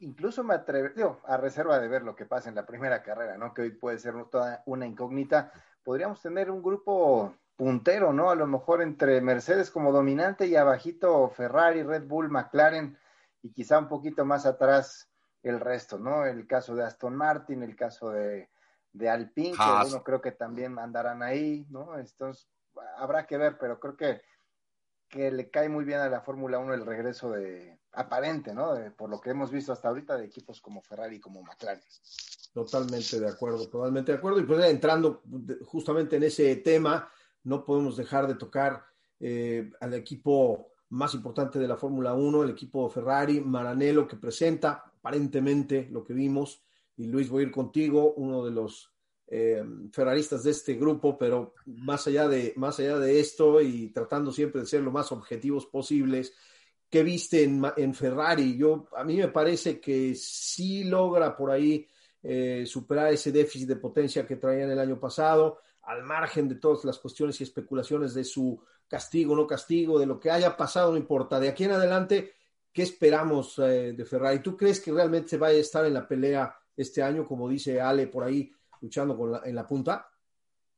incluso me atrevo, a reserva de ver lo que pasa en la primera carrera, ¿no? Que hoy puede ser toda una incógnita, podríamos tener un grupo puntero, ¿no? A lo mejor entre Mercedes como dominante y abajito Ferrari, Red Bull, McLaren y quizá un poquito más atrás el resto, ¿no? El caso de Aston Martin, el caso de, de Alpine, que uno creo que también andarán ahí, ¿no? Entonces, habrá que ver, pero creo que, que le cae muy bien a la Fórmula 1 el regreso de aparente, ¿no? por lo que hemos visto hasta ahorita de equipos como Ferrari y como McLaren. Totalmente de acuerdo, totalmente de acuerdo. Y pues entrando justamente en ese tema, no podemos dejar de tocar eh, al equipo más importante de la Fórmula 1, el equipo Ferrari, Maranello, que presenta aparentemente lo que vimos. Y Luis, voy a ir contigo, uno de los eh, ferraristas de este grupo, pero más allá, de, más allá de esto y tratando siempre de ser lo más objetivos posibles, ¿qué viste en, Ferrari? Yo, a mí me parece que sí logra por ahí eh, superar ese déficit de potencia que traían el año pasado, al margen de todas las cuestiones y especulaciones de su castigo, no castigo, de lo que haya pasado, no importa. De aquí en adelante, ¿qué esperamos eh, de Ferrari? ¿Tú crees que realmente se vaya a estar en la pelea este año, como dice Ale por ahí? Luchando en la punta?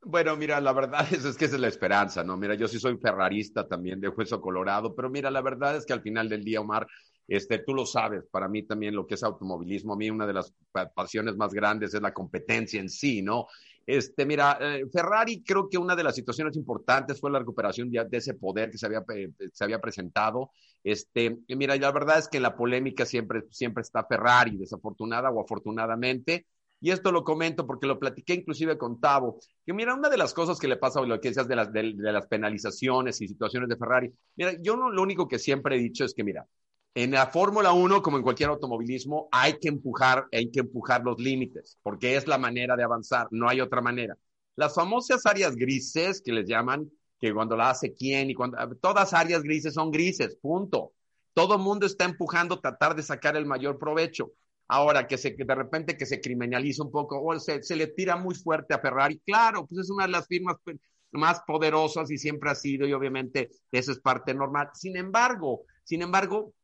Bueno, mira, la verdad [laughs] es, es, que esa es la esperanza, ¿no? Mira, yo sí soy ferrarista también de Hueso Colorado, pero mira, la verdad es que al final del día, Omar, este, tú lo sabes, para mí también lo que es automovilismo, a mí una de las pasiones más grandes es la competencia en sí, ¿no? Este, mira, eh, Ferrari creo que una de las situaciones importantes fue la recuperación de, ese poder que se había, eh, se había presentado. Este, mira, la verdad es que la polémica siempre, siempre está Ferrari, desafortunada o afortunadamente, y esto lo comento porque lo platiqué inclusive con Tavo, que mira, una de las cosas que le pasa, lo que decías de las, penalizaciones y situaciones de Ferrari, mira, yo no, lo único que siempre he dicho es que, mira, en la Fórmula 1, como en cualquier automovilismo, hay que empujar, hay que empujar los límites, porque es la manera de avanzar, no hay otra manera. Las famosas áreas grises que les llaman, que cuando la hace quién y cuando, todas áreas grises son grises, punto. Todo mundo está empujando tratar de sacar el mayor provecho. Ahora, que, se, de repente que se criminaliza un poco, o se, se, le tira muy fuerte a Ferrari, claro, pues es una de las firmas pues, más poderosas y siempre ha sido, y obviamente eso es parte normal. Sin embargo, sin embargo,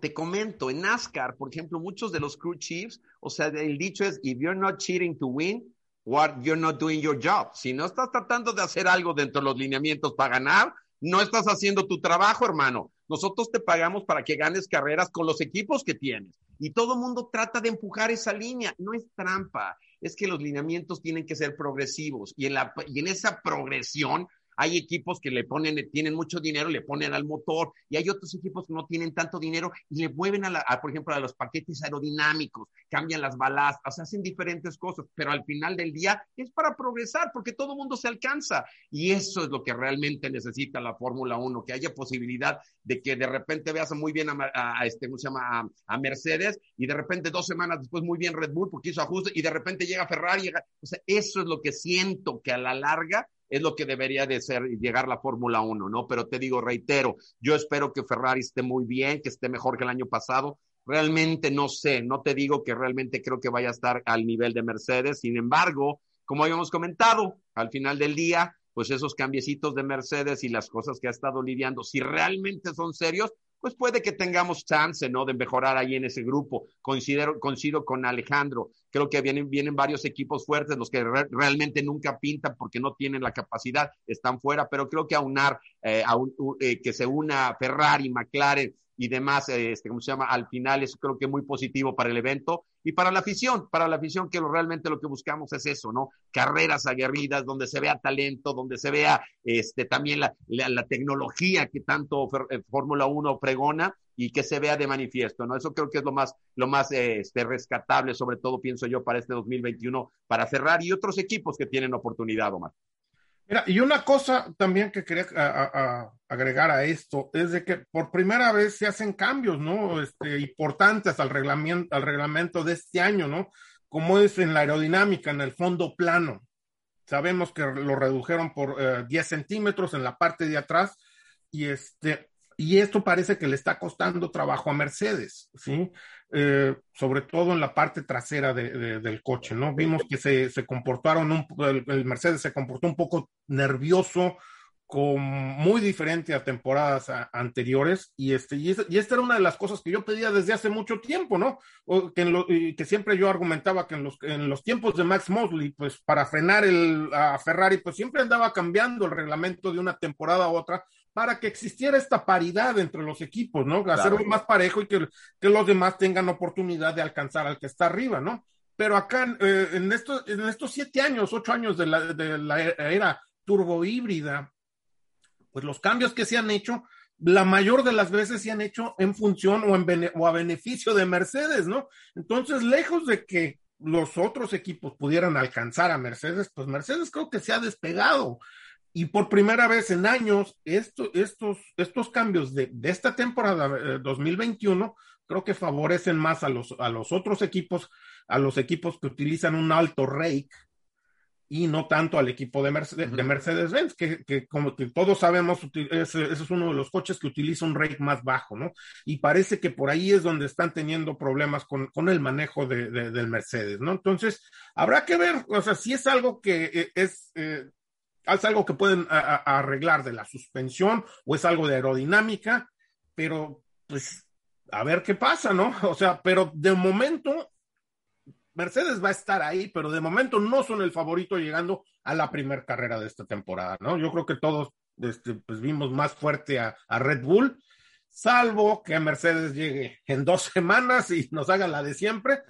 te comento, en NASCAR, por ejemplo, muchos de los crew chiefs, o sea, el dicho es, if you're not cheating to win, what you're not doing your job. Si no estás tratando de hacer algo dentro de los lineamientos para ganar, no estás haciendo tu trabajo, hermano. Nosotros te pagamos para que ganes carreras con los equipos que tienes. Y todo mundo trata de empujar esa línea. No es trampa, es que los lineamientos tienen que ser progresivos. Y en, la, y en esa progresión hay equipos que le ponen, tienen mucho dinero, le ponen al motor, y hay otros equipos que no tienen tanto dinero y le mueven a, la, por ejemplo, a los paquetes aerodinámicos, cambian las balastas, hacen diferentes cosas, pero al final del día es para progresar, porque todo mundo se alcanza. Y eso es lo que realmente necesita la Fórmula 1, que haya posibilidad de que de repente veas muy bien a, este, ¿cómo se llama? A, Mercedes, y de repente dos semanas después muy bien Red Bull, porque hizo ajuste, y de repente llega Ferrari, llega, o sea, eso es lo que siento que a la larga es lo que debería de ser llegar la Fórmula 1, ¿no? Pero te digo, reitero, yo espero que Ferrari esté muy bien, que esté mejor que el año pasado. Realmente no sé, no te digo que realmente creo que vaya a estar al nivel de Mercedes. Sin embargo, como habíamos comentado, al final del día, pues esos cambiecitos de Mercedes y las cosas que ha estado lidiando, si realmente son serios, pues puede que tengamos chance, ¿no? De mejorar ahí en ese grupo. Considero, coincido con Alejandro. Creo que vienen, vienen varios equipos fuertes, los que realmente nunca pintan porque no tienen la capacidad, están fuera, pero creo que aunar, eh, a eh, que se una Ferrari, McLaren, y demás, este, ¿cómo se llama? Al final es creo que muy positivo para el evento y para la afición, para la afición que realmente lo que buscamos es eso, ¿no? Carreras aguerridas donde se vea talento, donde se vea este, también la, la, tecnología que tanto eh, Fórmula 1 pregona y que se vea de manifiesto, ¿no? Eso creo que es lo más, lo más este, rescatable, sobre todo pienso yo, para este 2021, para cerrar y otros equipos que tienen oportunidad, Omar. Mira, y una cosa también que quería agregar a esto es de que por primera vez se hacen cambios, ¿no? Este, importantes al reglamento, al reglamento de este año, ¿no? Como es en la aerodinámica, en el fondo plano. Sabemos que lo redujeron por 10 eh, centímetros en la parte de atrás y este, y esto parece que le está costando trabajo a Mercedes, ¿sí? Eh, sobre todo en la parte trasera del coche, ¿no? Vimos que se, se comportaron, un, el, Mercedes se comportó un poco nervioso, con, muy diferente a temporadas anteriores, y, este, y, esta era una de las cosas que yo pedía desde hace mucho tiempo, ¿no? que, que siempre yo argumentaba que en los, en los tiempos de Max Mosley, pues para frenar el, a Ferrari, pues siempre andaba cambiando el reglamento de una temporada a otra, para que existiera esta paridad entre los equipos, ¿no? Hacerlo más parejo y que, que, los demás tengan oportunidad de alcanzar al que está arriba, ¿no? Pero acá, eh, en, estos, en estos siete años, ocho años de la, de la era turbo híbrida, pues los cambios que se han hecho, la mayor de las veces se han hecho en función o, en o a beneficio de Mercedes, ¿no? Entonces, lejos de que los otros equipos pudieran alcanzar a Mercedes, pues Mercedes creo que se ha despegado y por primera vez en años, estos, estos cambios de, esta temporada 2021 eh, creo que favorecen más a los, a los otros equipos, a los equipos que utilizan un alto rake y no tanto al equipo de, Mercedes, de Mercedes-Benz, que, como que todos sabemos, ese, es uno de los coches que utiliza un rake más bajo, ¿no? Y parece que por ahí es donde están teniendo problemas con, el manejo de, del Mercedes, ¿no? Entonces, habrá que ver, o sea, si es algo que eh, es... Eh, es algo que pueden arreglar de la suspensión o es algo de aerodinámica, pero pues a ver qué pasa, ¿no? [laughs] O sea, pero de momento Mercedes va a estar ahí, pero de momento no son el favorito llegando a la primera carrera de esta temporada, ¿no? Yo creo que todos este, pues vimos más fuerte a, Red Bull, salvo que Mercedes llegue en dos [laughs] semanas y nos haga la de siempre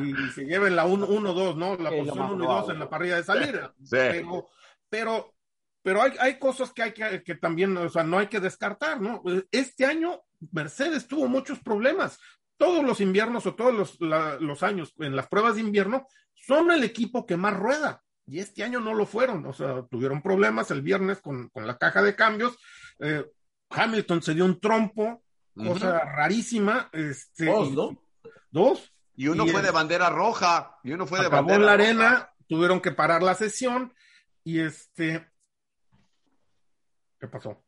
y, se lleven la 1-2, ¿no? La posición 1 y 2 en la parrilla de salida. Sí pero, pero hay, hay cosas que hay que, que también, o sea, no hay que descartar, ¿no? Este año Mercedes tuvo muchos problemas. Todos los inviernos o todos los, los años en las pruebas de invierno son el equipo que más rueda. Y este año no lo fueron, o sea, tuvieron problemas el viernes con, con la caja de cambios. Eh, Hamilton se dio un trompo, cosa rarísima. Este, dos, ¿no? Dos. Y uno fue de bandera roja, y uno fue de bandera en la arena, tuvieron que parar la sesión y este. ¿Qué pasó?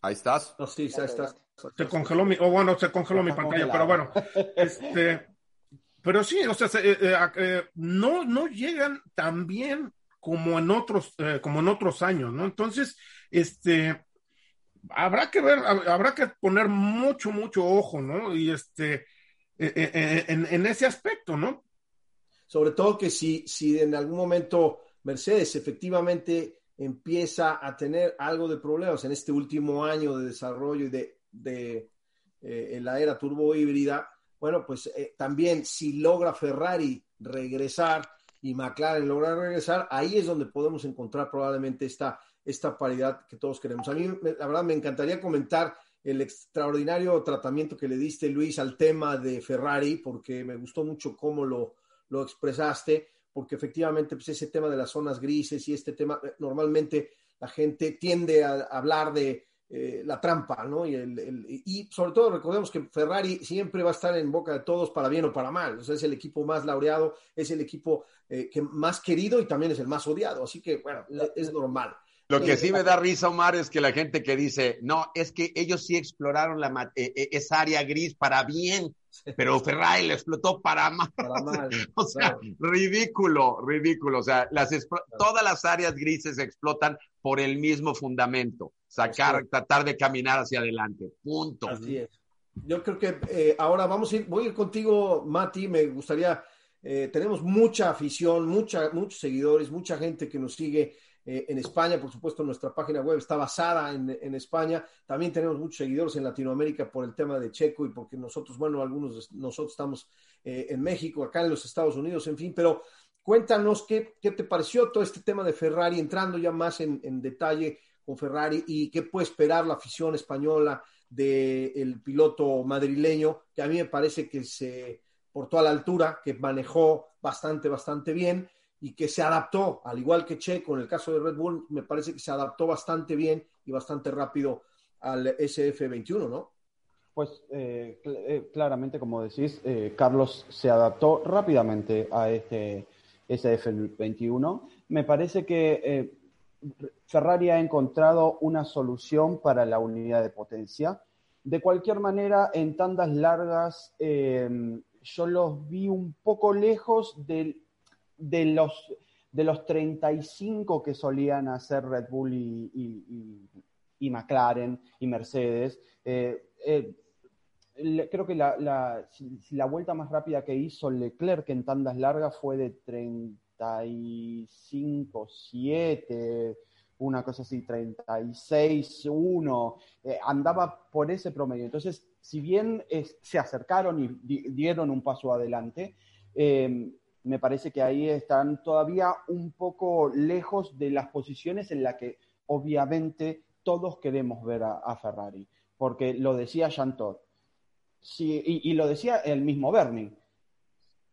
Ahí estás. sí, ahí estás. Se congeló mi, o bueno, se congeló mi pantalla, pero bueno, este, pero sí, o sea, eh, eh, eh, no, no llegan tan bien como en otros, como en otros años, ¿no? Entonces, este, habrá que ver, habrá que poner mucho, mucho ojo, ¿no? Y este, en, en, ese aspecto, ¿no? Sobre todo que si, si en algún momento Mercedes efectivamente empieza a tener algo de problemas en este último año de desarrollo y de, eh, la era turbo híbrida, bueno, pues eh, también si logra Ferrari regresar y McLaren logra regresar, ahí es donde podemos encontrar probablemente esta, esta paridad que todos queremos. A mí, la verdad, me encantaría comentar el extraordinario tratamiento que le diste, Luis, al tema de Ferrari, porque me gustó mucho cómo lo, lo expresaste, porque efectivamente pues, ese tema de las zonas grises y este tema, eh, normalmente la gente tiende a hablar de eh, la trampa, ¿no? Y, el, y sobre todo recordemos que Ferrari siempre va a estar en boca de todos para bien o para mal. O sea, es el equipo más laureado, es el equipo eh, que más querido y también es el más odiado. Así que, bueno, es normal. Lo que sí me da risa, Omar, es que la gente que dice, no, es que ellos sí exploraron la, esa área gris para bien, pero Ferrari lo explotó para [laughs] mal. [laughs] o sea, ridículo, ridículo. O sea, las todas las áreas grises explotan por el mismo fundamento, sacar, tratar de caminar hacia adelante. Punto. Así es. Yo creo que eh, ahora vamos a ir, voy a ir contigo, Mati, me gustaría, eh, tenemos mucha afición, mucha, muchos seguidores, mucha gente que nos sigue eh, en España, por supuesto, nuestra página web está basada en, España. También tenemos muchos seguidores en Latinoamérica por el tema de Checo y porque nosotros, bueno, algunos de nosotros estamos eh, en México, acá en los Estados Unidos, en fin, pero cuéntanos qué, qué te pareció todo este tema de Ferrari, entrando ya más en, detalle con Ferrari y qué puede esperar la afición española del piloto madrileño, que a mí me parece que se portó a la altura, que manejó bastante, bastante bien y que se adaptó, al igual que Checo en el caso de Red Bull, me parece que se adaptó bastante bien y bastante rápido al SF21, ¿no? Pues eh, eh, claramente, como decís, eh, Carlos se adaptó rápidamente a este SF21. Me parece que Ferrari ha encontrado una solución para la unidad de potencia. De cualquier manera, en tandas largas, yo los vi un poco lejos del de los, de los 35 que solían hacer Red Bull y, McLaren y Mercedes, eh, eh, creo que la, la, la, vuelta más rápida que hizo Leclerc en tandas largas fue de 35, 7, una cosa así, 36, 1, eh, andaba por ese promedio. Entonces, si bien se acercaron y dieron un paso adelante, me parece que ahí están todavía un poco lejos de las posiciones en las que obviamente todos queremos ver a, Ferrari, porque lo decía Jean y, lo decía el mismo Bernie,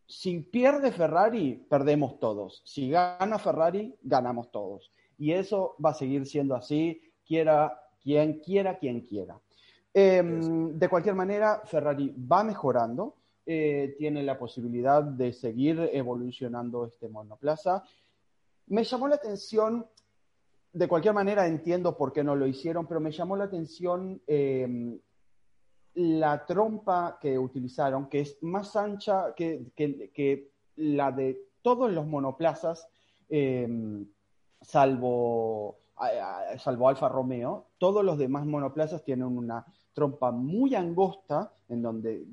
si pierde Ferrari, perdemos todos, si gana Ferrari, ganamos todos, y eso va a seguir siendo así, quiera quien quiera, quien quiera. Em, de cualquier manera, Ferrari va mejorando, eh, tiene la posibilidad de seguir evolucionando este monoplaza. Me llamó la atención, de cualquier manera entiendo por qué no lo hicieron, pero me llamó la atención em, la trompa que utilizaron, que es más ancha que, la de todos los monoplazas, em, salvo, salvo Alfa Romeo. Todos los demás monoplazas tienen una trompa muy angosta en donde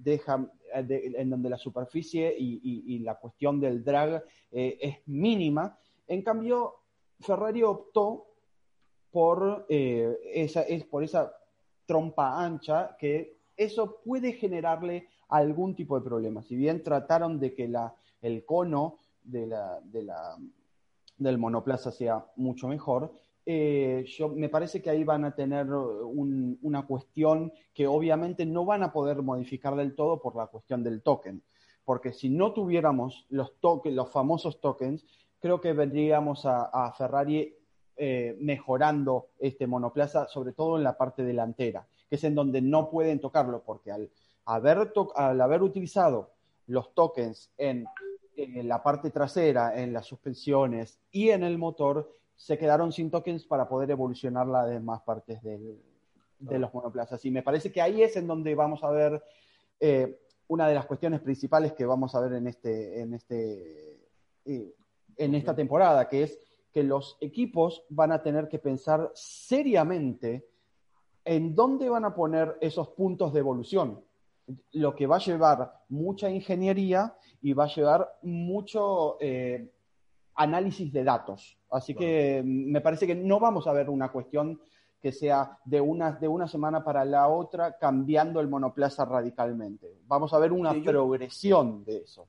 deja en donde la superficie y, la cuestión del drag eh, es mínima. En cambio, Ferrari optó por, eh, esa, es por esa trompa ancha que eso puede generarle algún tipo de problema. Si bien trataron de que la, el cono de la, de la, del monoplaza sea mucho mejor, eh, yo, me parece que ahí van a tener una cuestión que obviamente no van a poder modificar del todo por la cuestión del token. Porque si no tuviéramos los, los famosos tokens, creo que vendríamos a, Ferrari eh, mejorando este monoplaza, sobre todo en la parte delantera, que es en donde no pueden tocarlo, porque al haber, al haber utilizado los tokens en, en la parte trasera, en las suspensiones y en el motor, se quedaron sin tokens para poder evolucionar las demás partes de los monoplazas. Y me parece que ahí es en donde vamos a ver eh, una de las cuestiones principales que vamos a ver en, este, en, este, eh, en esta temporada, que es que los equipos van a tener que pensar seriamente en dónde van a poner esos puntos de evolución, lo que va a llevar mucha ingeniería y va a llevar mucho eh, análisis de datos Así que me parece que no vamos a ver una cuestión que sea de una, de una semana para la otra cambiando el monoplaza radicalmente. Vamos a ver una progresión de eso.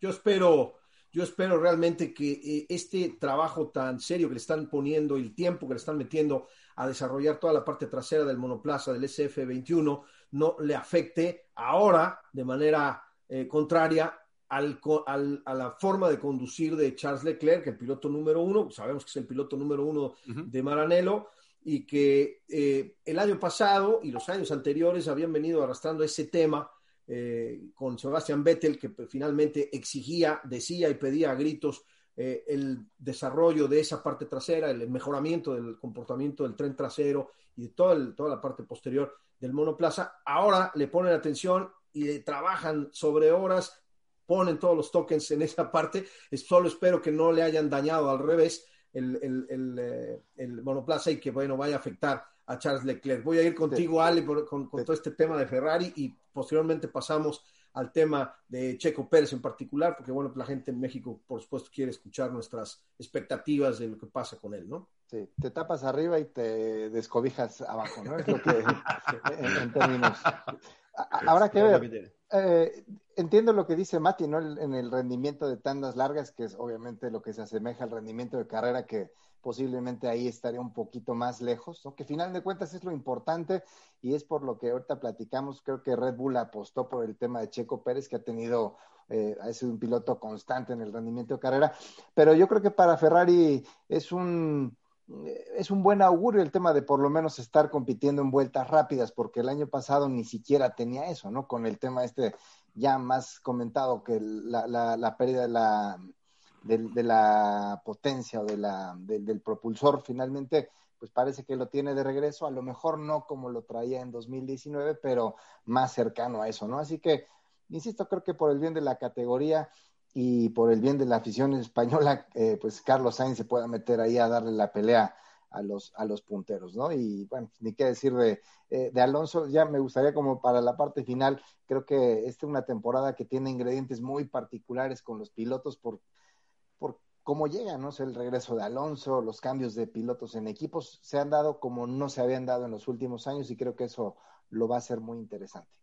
Yo espero, yo espero realmente que eh, este trabajo tan serio que le están poniendo, el tiempo que le están metiendo a desarrollar toda la parte trasera del monoplaza del SF21, no le afecte ahora de manera eh, contraria al, a la forma de conducir de Charles Leclerc, el piloto número uno, sabemos que es el piloto número uno de Maranello, y que eh, el año pasado y los años anteriores habían venido arrastrando ese tema eh, con Sebastian Vettel, que finalmente exigía, decía y pedía a gritos eh, el desarrollo de esa parte trasera, el mejoramiento del comportamiento del tren trasero y de toda, toda la parte posterior del monoplaza. Ahora le ponen atención y trabajan sobre horas, ponen todos los tokens en esa parte. Solo espero que no le hayan dañado al revés el, el, eh, el, monoplaza y que bueno vaya a afectar a Charles Leclerc. Voy a ir contigo, Ale, con, todo este tema de Ferrari y posteriormente pasamos al tema de Checo Pérez en particular, porque bueno, la gente en México, por supuesto, quiere escuchar nuestras expectativas de lo que pasa con él, ¿no? Sí, te tapas arriba y te descobijas abajo, ¿no? Es lo que [laughs] en, términos. Habrá que ver. Eh, entiendo lo que dice Mati, ¿no? En el rendimiento de tandas largas, que es obviamente lo que se asemeja al rendimiento de carrera, que posiblemente ahí estaría un poquito más lejos, ¿no? Que final de cuentas es lo importante y es por lo que ahorita platicamos. Creo que Red Bull apostó por el tema de Checo Pérez, que ha tenido, eh, ha sido un piloto constante en el rendimiento de carrera, pero yo creo que para Ferrari es un es un buen augurio el tema de por lo menos estar compitiendo en vueltas rápidas, porque el año pasado ni siquiera tenía eso, ¿no? Con el tema este ya más comentado que la, la, pérdida de la, de, la potencia o de la, del propulsor finalmente, pues parece que lo tiene de regreso, a lo mejor no como lo traía en 2019, pero más cercano a eso, ¿no? Así que, insisto, creo que por el bien de la categoría y por el bien de la afición española, [laughs] eh, pues Carlos Sainz se pueda meter ahí a darle la pelea a los, a los punteros, ¿no? Y bueno, ni qué decir de, eh, de Alonso, ya me gustaría como para la parte final, creo que esta es una temporada que tiene ingredientes muy particulares con los pilotos por, por cómo llega, ¿no? el regreso de Alonso, los cambios de pilotos en equipos se han dado como no se habían dado en los últimos años y creo que eso lo va a ser muy interesante.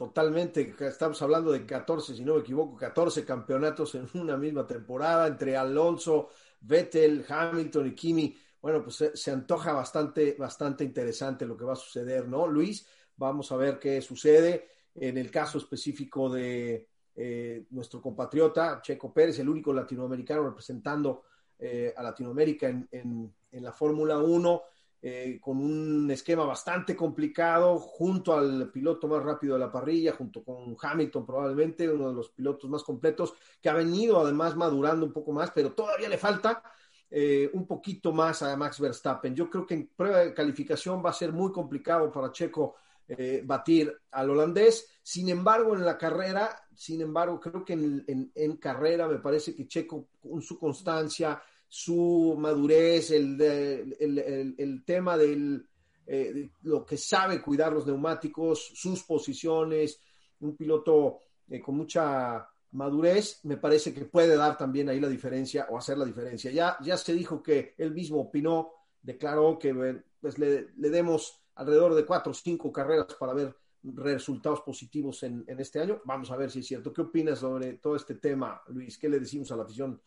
Totalmente, estamos hablando de 14, si no me equivoco, 14 campeonatos en una misma temporada entre Alonso, Vettel, Hamilton y Kimi. Bueno, pues se, antoja bastante, bastante interesante lo que va a suceder, ¿no? Luis, vamos a ver qué sucede en el caso específico de eh, nuestro compatriota Checo Pérez, el único latinoamericano representando eh, a Latinoamérica en, en la Fórmula 1. Eh, con un esquema bastante complicado, junto al piloto más rápido de la parrilla, junto con Hamilton probablemente, uno de los pilotos más completos, que ha venido además madurando un poco más, pero todavía le falta eh, un poquito más a Max Verstappen. Yo creo que en prueba de calificación va a ser muy complicado para Checo eh, batir al holandés. Sin embargo, en la carrera, sin embargo, creo que en, en carrera me parece que Checo, con su constancia, su madurez, el, el, el, tema del, eh, lo que sabe cuidar los neumáticos, sus posiciones, un piloto eh, con mucha madurez, me parece que puede dar también ahí la diferencia o hacer la diferencia. Ya, ya se dijo que él mismo opinó, declaró que pues, le, le demos alrededor de cuatro o cinco carreras para ver resultados positivos en, en, este año. Vamos a ver si es cierto. ¿Qué opinas sobre todo este tema, Luis? ¿Qué le decimos a la afición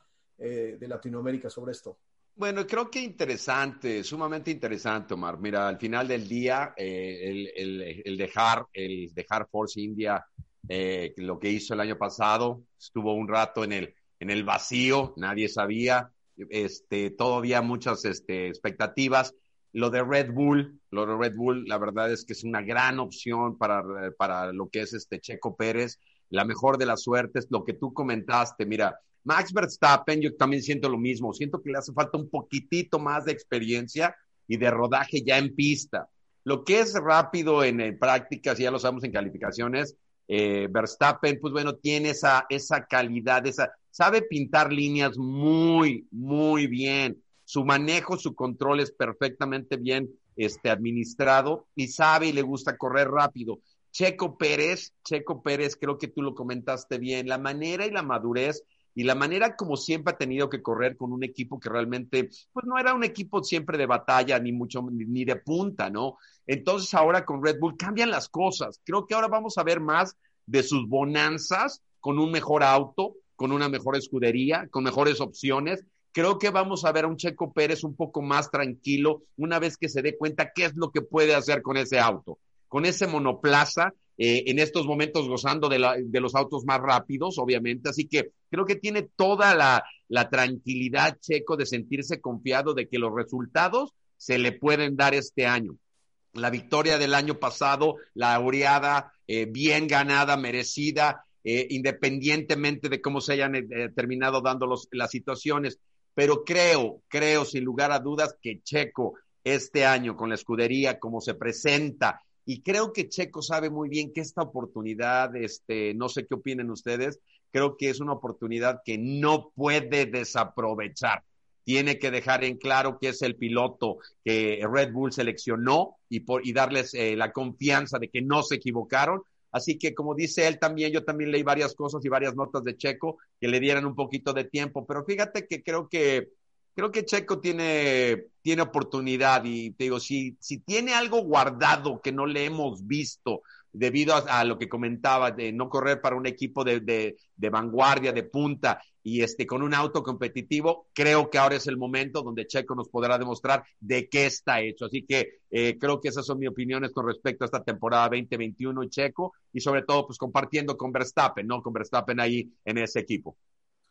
eh, de Latinoamérica sobre esto. Bueno, creo que interesante, sumamente interesante, Omar. Mira, al final del día, eh, el, dejar, el dejar Force India, eh, lo que hizo el año pasado, estuvo un rato en el, en el vacío, nadie sabía, este, todavía muchas este, expectativas. Lo de Red Bull, lo de Red Bull, la verdad es que es una gran opción para, para lo que es este Checo Pérez. La mejor de las suertes, lo que tú comentaste, mira, Max Verstappen, yo también siento lo mismo, siento que le hace falta un poquitito más de experiencia y de rodaje ya en pista. Lo que es rápido en, prácticas, ya lo sabemos en calificaciones, eh, Verstappen, pues bueno, tiene esa, esa calidad, esa, sabe pintar líneas muy, muy bien. Su manejo, su control es perfectamente bien este, administrado y sabe y le gusta correr rápido. Checo Pérez, Checo Pérez, creo que tú lo comentaste bien, la manera y la madurez y la manera como siempre ha tenido que correr con un equipo que realmente, pues no era un equipo siempre de batalla, ni mucho, ni de punta, ¿no? Entonces ahora con Red Bull cambian las cosas. Creo que ahora vamos a ver más de sus bonanzas con un mejor auto, con una mejor escudería, con mejores opciones. Creo que vamos a ver a un Checo Pérez un poco más tranquilo una vez que se dé cuenta qué es lo que puede hacer con ese auto, con ese monoplaza eh, en estos momentos gozando de, los autos más rápidos, obviamente. Así que creo que tiene toda la, tranquilidad Checo de sentirse confiado de que los resultados se le pueden dar este año. La victoria del año pasado, la aureada, eh, bien ganada, merecida, eh, independientemente de cómo se hayan terminado dando las situaciones. Pero creo, creo sin lugar a dudas que Checo este año con la escudería, como se presenta, y creo que Checo sabe muy bien que esta oportunidad, este, no sé qué opinen ustedes, creo que es una oportunidad que no puede desaprovechar. Tiene que dejar en claro que es el piloto que Red Bull seleccionó y, por, y darles eh, la confianza de que no se equivocaron. Así que, como dice él también, yo también leí varias cosas y varias notas de Checo que le dieran un poquito de tiempo, pero fíjate que creo que creo que Checo tiene, tiene oportunidad y te digo, si, si tiene algo guardado que no le hemos visto debido a, lo que comentaba de no correr para un equipo de, de, vanguardia, de punta y este con un auto competitivo, creo que ahora es el momento donde Checo nos podrá demostrar de qué está hecho. Así que eh, creo que esas son mis opiniones con respecto a esta temporada 2021 y Checo y sobre todo pues compartiendo con Verstappen, ¿no? Con Verstappen ahí en ese equipo.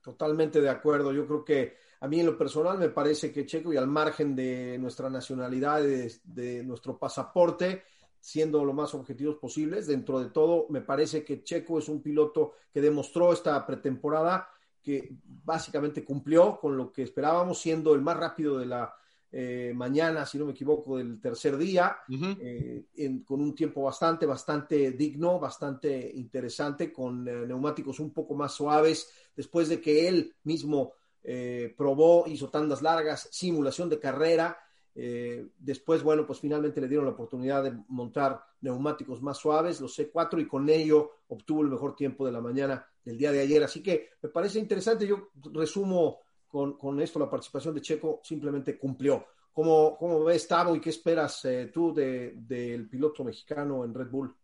Totalmente de acuerdo. Yo creo que a mí en lo personal me parece que Checo y al margen de nuestra nacionalidad, de, nuestro pasaporte, siendo lo más objetivos posibles, dentro de todo, me parece que Checo es un piloto que demostró esta pretemporada que básicamente cumplió con lo que esperábamos, siendo el más rápido de la eh, mañana, si no me equivoco, del tercer día, eh, con un tiempo bastante, bastante digno, bastante interesante, con eh, neumáticos un poco más suaves, después de que él mismo eh, probó, hizo tandas largas, simulación de carrera. Eh, después, bueno, pues finalmente le dieron la oportunidad de montar neumáticos más suaves, los C4, y con ello obtuvo el mejor tiempo de la mañana del día de ayer. Así que me parece interesante. Yo resumo con, esto la participación de Checo, simplemente cumplió. ¿Cómo, cómo ves, Tavo, y qué esperas eh, tú del piloto mexicano en Red Bull?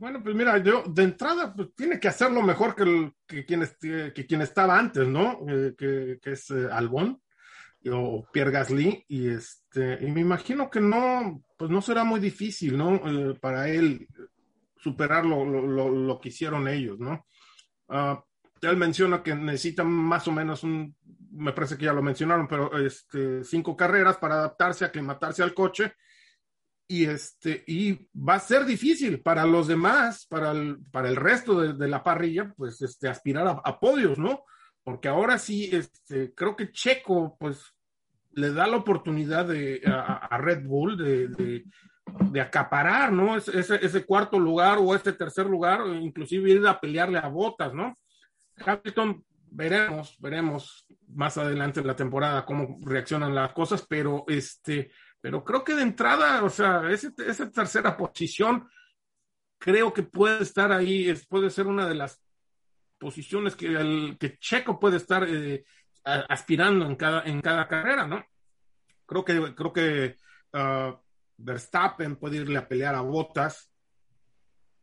Bueno, pues mira, yo de entrada pues, tiene que hacerlo mejor que, el, que, quien, que quien estaba antes, ¿no? Eh, que, que, es eh, Albón o Pierre Gasly y este y me imagino que no, pues no será muy difícil, ¿no? Eh, para él superar lo, lo, lo, que hicieron ellos, ¿no? Uh, él menciona que necesitan más o menos un, me parece que ya lo mencionaron, pero este, cinco carreras para adaptarse, aclimatarse al coche y este y va a ser difícil para los demás, para el, para el resto de, la parrilla, pues este aspirar a, podios, ¿no? Porque ahora sí, este, creo que Checo, pues le da la oportunidad de, a, Red Bull de, de, acaparar, ¿no? Ese, ese, cuarto lugar o este tercer lugar, inclusive ir a pelearle a botas, ¿no? Hamilton, veremos, veremos más adelante en la temporada cómo reaccionan las cosas, pero este, pero creo que de entrada, o sea, esa tercera posición creo que puede estar ahí, puede ser una de las posiciones que, el, que Checo puede estar eh, aspirando en cada, en cada carrera, ¿no? Creo que, creo que uh, Verstappen puede irle a pelear a Botas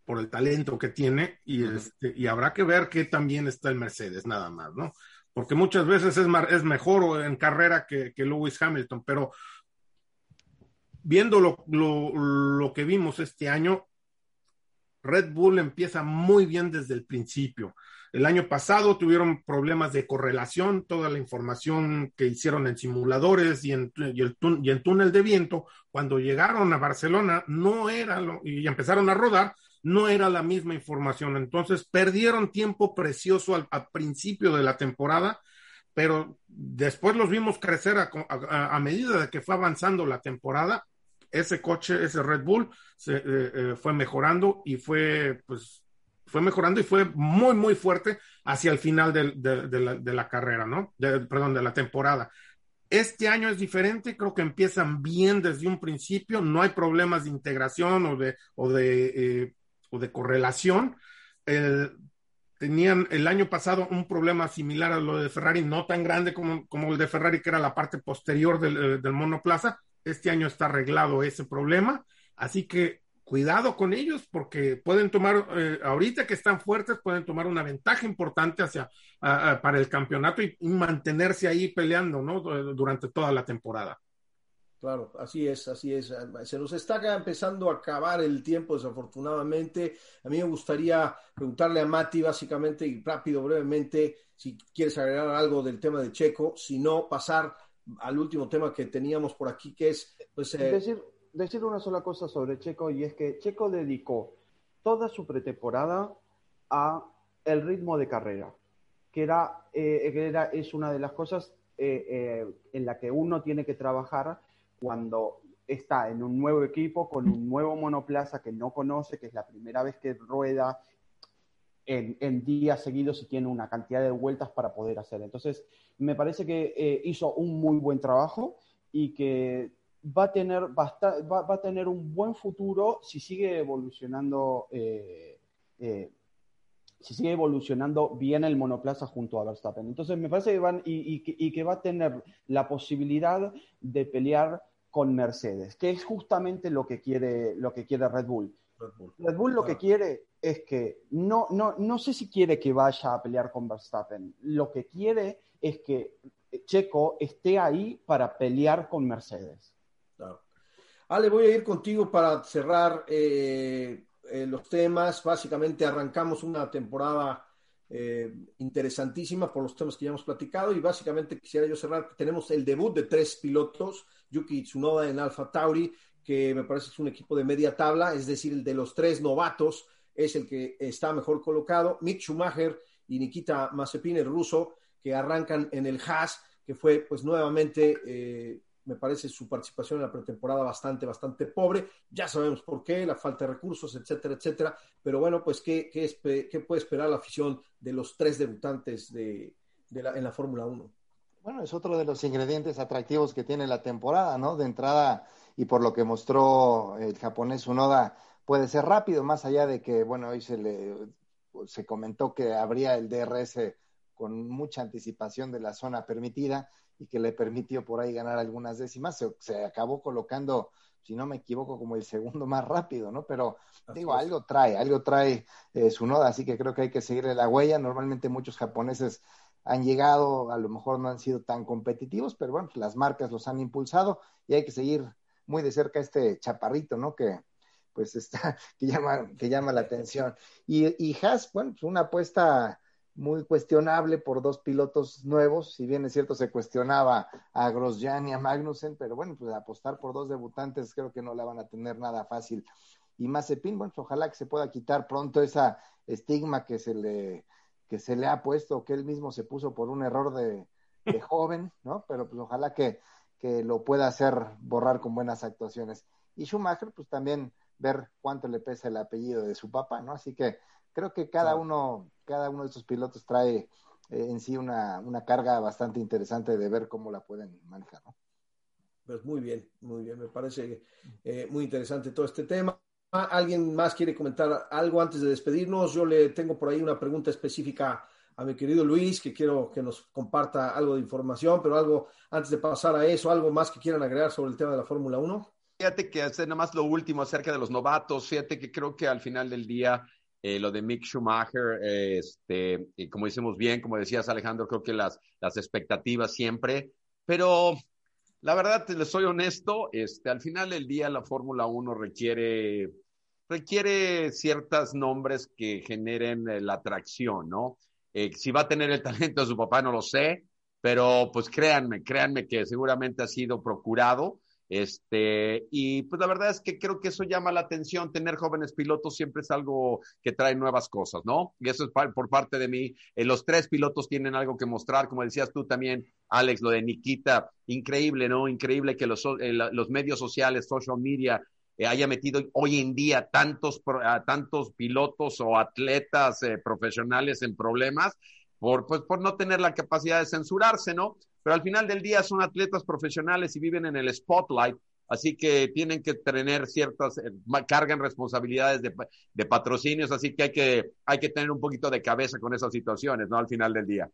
por el talento que tiene y, este, y habrá que ver que también está el Mercedes, nada más, ¿no? Porque muchas veces es, es mejor en carrera que, que Lewis Hamilton, pero viendo lo, que vimos este año, Red Bull empieza muy bien desde el principio. El año pasado tuvieron problemas de correlación, toda la información que hicieron en simuladores y en, y túnel de viento, cuando llegaron a Barcelona, no era lo, y empezaron a rodar, no era la misma información. Entonces perdieron tiempo precioso al, principio de la temporada, pero después los vimos crecer a medida de que fue avanzando la temporada ese coche, ese Red Bull, se, eh, eh, fue mejorando y fue, pues, fue mejorando y fue muy, muy fuerte hacia el final de, la, carrera, ¿no? perdón, de la temporada. Este año es diferente, creo que empiezan bien desde un principio, no hay problemas de integración o de, o de, eh, o de correlación. tenían el año pasado un problema similar a lo de Ferrari, no tan grande como, como el de Ferrari, que era la parte posterior del, eh, del monoplaza. Este año está arreglado ese problema, así que cuidado con ellos porque pueden tomar, eh, ahorita que están fuertes, pueden tomar una ventaja importante hacia, para el campeonato y, mantenerse ahí peleando, ¿no? Durante toda la temporada. Claro, así es, así es. Se nos está empezando a acabar el tiempo, desafortunadamente. A mí me gustaría preguntarle a Mati, básicamente, y rápido, brevemente, si quieres agregar algo del tema de Checo, si no, pasar al último tema que teníamos por aquí, que es, pues... Eh, decir, decir una sola cosa sobre Checo, y es que Checo dedicó toda su pretemporada a el ritmo de carrera, que era, eh, era es una de las cosas eh, en la que uno tiene que trabajar cuando está en un nuevo equipo, con un nuevo monoplaza que no conoce, que es la primera vez que rueda en, días seguidos y tiene una cantidad de vueltas para poder hacer. Entonces, me parece que eh, hizo un muy buen trabajo y que va a tener, va, a tener un buen futuro si sigue evolucionando. Eh, eh, si sigue evolucionando bien el monoplaza junto a Verstappen. Entonces me parece que van y, que va a tener la posibilidad de pelear con Mercedes, que es justamente lo que quiere, lo que quiere Red Bull. Red Bull, lo que quiere es que no, no, no sé si quiere que vaya a pelear con Verstappen. Lo que quiere es que Checo esté ahí para pelear con Mercedes. Ale, voy a ir contigo para cerrar eh, eh, los temas. Básicamente arrancamos una temporada eh, interesantísima por los temas que ya hemos platicado y básicamente quisiera yo cerrar. Tenemos el debut de tres pilotos, Yuki Tsunoda en Alfa Tauri, que me parece es un equipo de media tabla, es decir, el de los tres novatos es el que está mejor colocado. Mick Schumacher y Nikita Mazepin, el ruso, que arrancan en el Haas, que fue pues nuevamente eh, me parece su participación en la pretemporada bastante, bastante pobre. Ya sabemos por qué, la falta de recursos, etcétera, etcétera. Pero bueno, pues, ¿qué, qué, puede esperar la afición de los tres debutantes de, en la Fórmula 1? Bueno, es otro de los ingredientes atractivos que tiene la temporada, ¿no? De entrada, y por lo que mostró el japonés Unoda, puede ser rápido, más allá de que, bueno, hoy se le se comentó que habría el DRS con mucha anticipación de la zona permitida y que le permitió por ahí ganar algunas décimas, se, acabó colocando, si no me equivoco, como el segundo más rápido, ¿no? Pero digo, algo trae, algo trae eh, su noda, así que creo que hay que seguirle la huella. Normalmente muchos japoneses han llegado, a lo mejor no han sido tan competitivos, pero bueno, las marcas los han impulsado y hay que seguir muy de cerca este chaparrito, ¿no? Que pues [laughs] está, que llama, que llama la atención. Y, y Haas, bueno, pues una apuesta muy cuestionable por dos pilotos nuevos, si bien es cierto se cuestionaba a Grosjean y a Magnussen, pero bueno, pues apostar por dos debutantes creo que no la van a tener nada fácil. Y Mazepin, bueno, pues ojalá que se pueda quitar pronto esa estigma que se le, que se le ha puesto, que él mismo se puso por un error de, de joven, ¿no? Pero pues ojalá que, que lo pueda hacer borrar con buenas actuaciones. Y Schumacher, pues también ver cuánto le pesa el apellido de su papá, ¿no? Así que creo que cada uno, cada uno de estos pilotos trae eh, en sí una, una, carga bastante interesante de ver cómo la pueden manejar, ¿no? Pues muy bien, muy bien, me parece eh, muy interesante todo este tema. ¿Alguien más quiere comentar algo antes de despedirnos? Yo le tengo por ahí una pregunta específica a mi querido Luis, que quiero que nos comparta algo de información, pero algo antes de pasar a eso, algo más que quieran agregar sobre el tema de la Fórmula 1. Fíjate que hace nada más lo último acerca de los novatos, fíjate que creo que al final del día eh, lo de Mick Schumacher, este, y como decimos bien, como decías Alejandro, creo que las, las expectativas siempre, pero la verdad, les soy honesto, este, al final del día la Fórmula 1 requiere, requiere ciertos nombres que generen eh, la atracción, ¿no? Eh, si va a tener el talento de su papá, no lo sé, pero pues créanme, créanme que seguramente ha sido procurado este, y pues la verdad es que creo que eso llama la atención. Tener jóvenes pilotos siempre es algo que trae nuevas cosas, ¿no? Y eso es por parte de mí. Eh, los tres pilotos tienen algo que mostrar, como decías tú también, Alex, lo de Nikita, increíble, ¿no? Increíble que los, eh, los medios sociales, social media, haya metido hoy en día tantos, tantos pilotos o atletas profesionales en problemas por, pues, por no tener la capacidad de censurarse, ¿no? pero al final del día son atletas profesionales y viven en el spotlight así que tienen que tener ciertas, eh, cargan responsabilidades de, de, patrocinios, así que hay, que hay que tener un poquito de cabeza con esas situaciones, ¿no? Al final del día.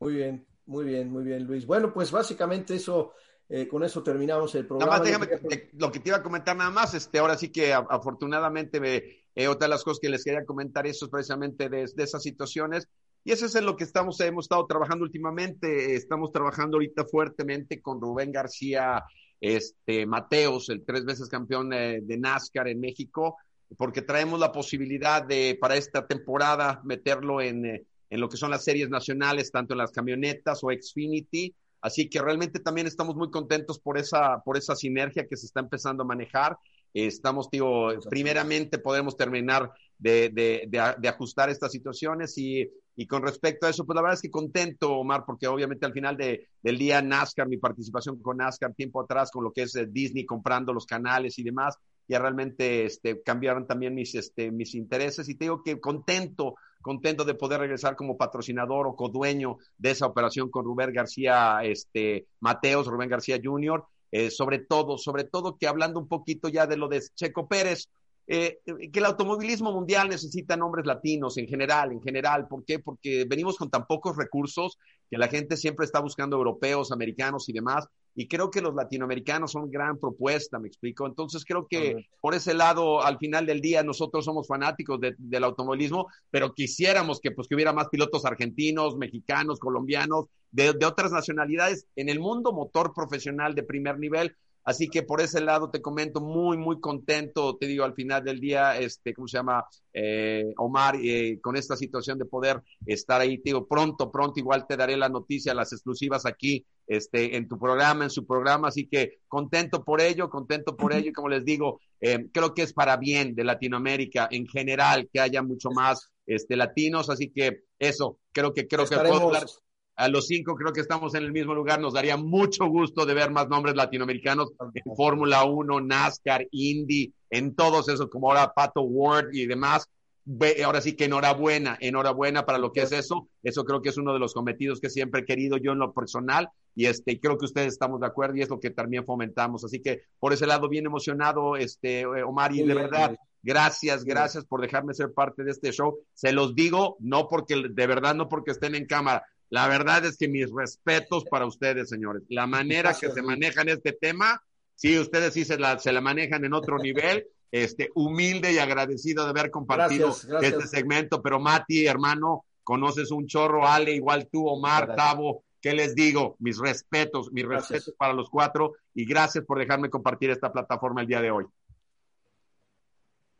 Muy bien, muy bien, muy bien, Luis. Bueno, pues básicamente eso, eh, con eso terminamos el programa. déjame, lo que te iba a comentar nada más, este, ahora sí que afortunadamente me, eh, otra de las cosas que les quería comentar eso es precisamente de, de esas situaciones. Y eso es en lo que estamos, hemos estado trabajando últimamente. Estamos trabajando ahorita fuertemente con Rubén García este, Mateos, el tres veces campeón eh, de NASCAR en México, porque traemos la posibilidad de, para esta temporada, meterlo en, eh, en lo que son las series nacionales, tanto en las camionetas o Xfinity. Así que realmente también estamos muy contentos por esa, por esa sinergia que se está empezando a manejar. Estamos, digo, primeramente podemos terminar de, de, de, ajustar estas situaciones y, y, con respecto a eso, pues la verdad es que contento, Omar, porque obviamente al final de, del día NASCAR, mi participación con NASCAR tiempo atrás, con lo que es eh, Disney comprando los canales y demás, ya realmente este, cambiaron también mis, este, mis intereses y te digo que contento, contento de poder regresar como patrocinador o codueño de esa operación con Rubén García este, Mateos, Rubén García Jr., eh, sobre todo, sobre todo que hablando un poquito ya de lo de Checo Pérez, eh, que el automovilismo mundial necesita nombres latinos en general, en general. ¿Por qué? Porque venimos con tan pocos recursos que la gente siempre está buscando europeos, americanos y demás. Y creo que los latinoamericanos son gran propuesta, me explico. Entonces creo que por ese lado, al final del día, nosotros somos fanáticos del automovilismo, pero quisiéramos que, pues, que hubiera más pilotos argentinos, mexicanos, colombianos, de, de otras nacionalidades en el mundo motor profesional de primer nivel Así que por ese lado te comento muy, muy contento, te digo, al final del día, este, ¿cómo se llama? Eh, Omar, eh, con esta situación de poder estar ahí, te digo, pronto, pronto igual te daré la noticia, las exclusivas aquí, este, en tu programa, en su programa, así que contento por ello, contento por ello, y como les digo, eh, creo que es para bien de Latinoamérica en general que haya mucho más este, latinos, así que eso, creo que creo que puedo hablar a los cinco creo que estamos en el mismo lugar. Nos daría mucho gusto de ver más nombres latinoamericanos en Fórmula 1, NASCAR, Indy, en todos esos, como ahora Pato Ward y demás. Ahora sí que enhorabuena, enhorabuena para lo que es eso. Eso creo que es uno de los cometidos que siempre he querido yo en lo personal y este creo que ustedes estamos de acuerdo y es lo que también fomentamos. Así que por ese lado bien emocionado, este Omar y de verdad gracias, gracias por dejarme ser parte de este show. Se los digo no porque de verdad no porque estén en cámara, la verdad es que mis respetos para ustedes, señores. La manera que se manejan este tema, sí, ustedes sí se la, se la manejan en otro nivel. Este, humilde y agradecido de haber compartido este segmento, pero Mati, hermano, conoces un chorro, Ale, igual tú, Omar, Tavo, ¿qué les digo? Mis respetos, mis respetos para los cuatro y gracias por dejarme compartir esta plataforma el día de hoy.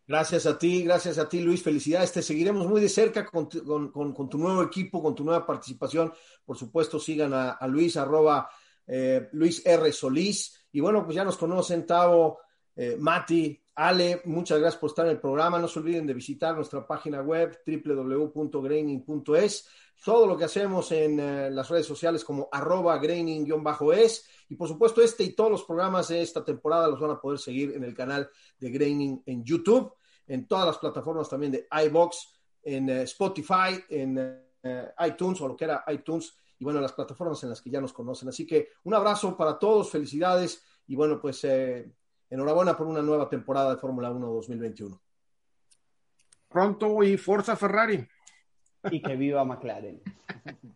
Gracias a ti, gracias a ti Luis, felicidades. Te seguiremos muy de cerca con, tu nuevo equipo, con tu nueva participación. Por supuesto, sigan a, Luis, arroba eh, Luis R. Solís. Y bueno, pues ya nos conocen, Tavo, eh, Mati, Ale, muchas gracias por estar en el programa. No se olviden de visitar nuestra página web www.graining.es. Todo lo que hacemos en eh, las redes sociales como arroba graining-es. Y por supuesto, este y todos los programas de esta temporada los van a poder seguir en el canal de Graining en YouTube, en todas las plataformas también de iBox, en eh, Spotify, en eh, iTunes o lo que era iTunes, y bueno, las plataformas en las que ya nos conocen. Así que un abrazo para todos, felicidades y bueno, pues eh, enhorabuena por una nueva temporada de Fórmula 1 2021. Pronto y Forza Ferrari. Y que viva McLaren. [laughs]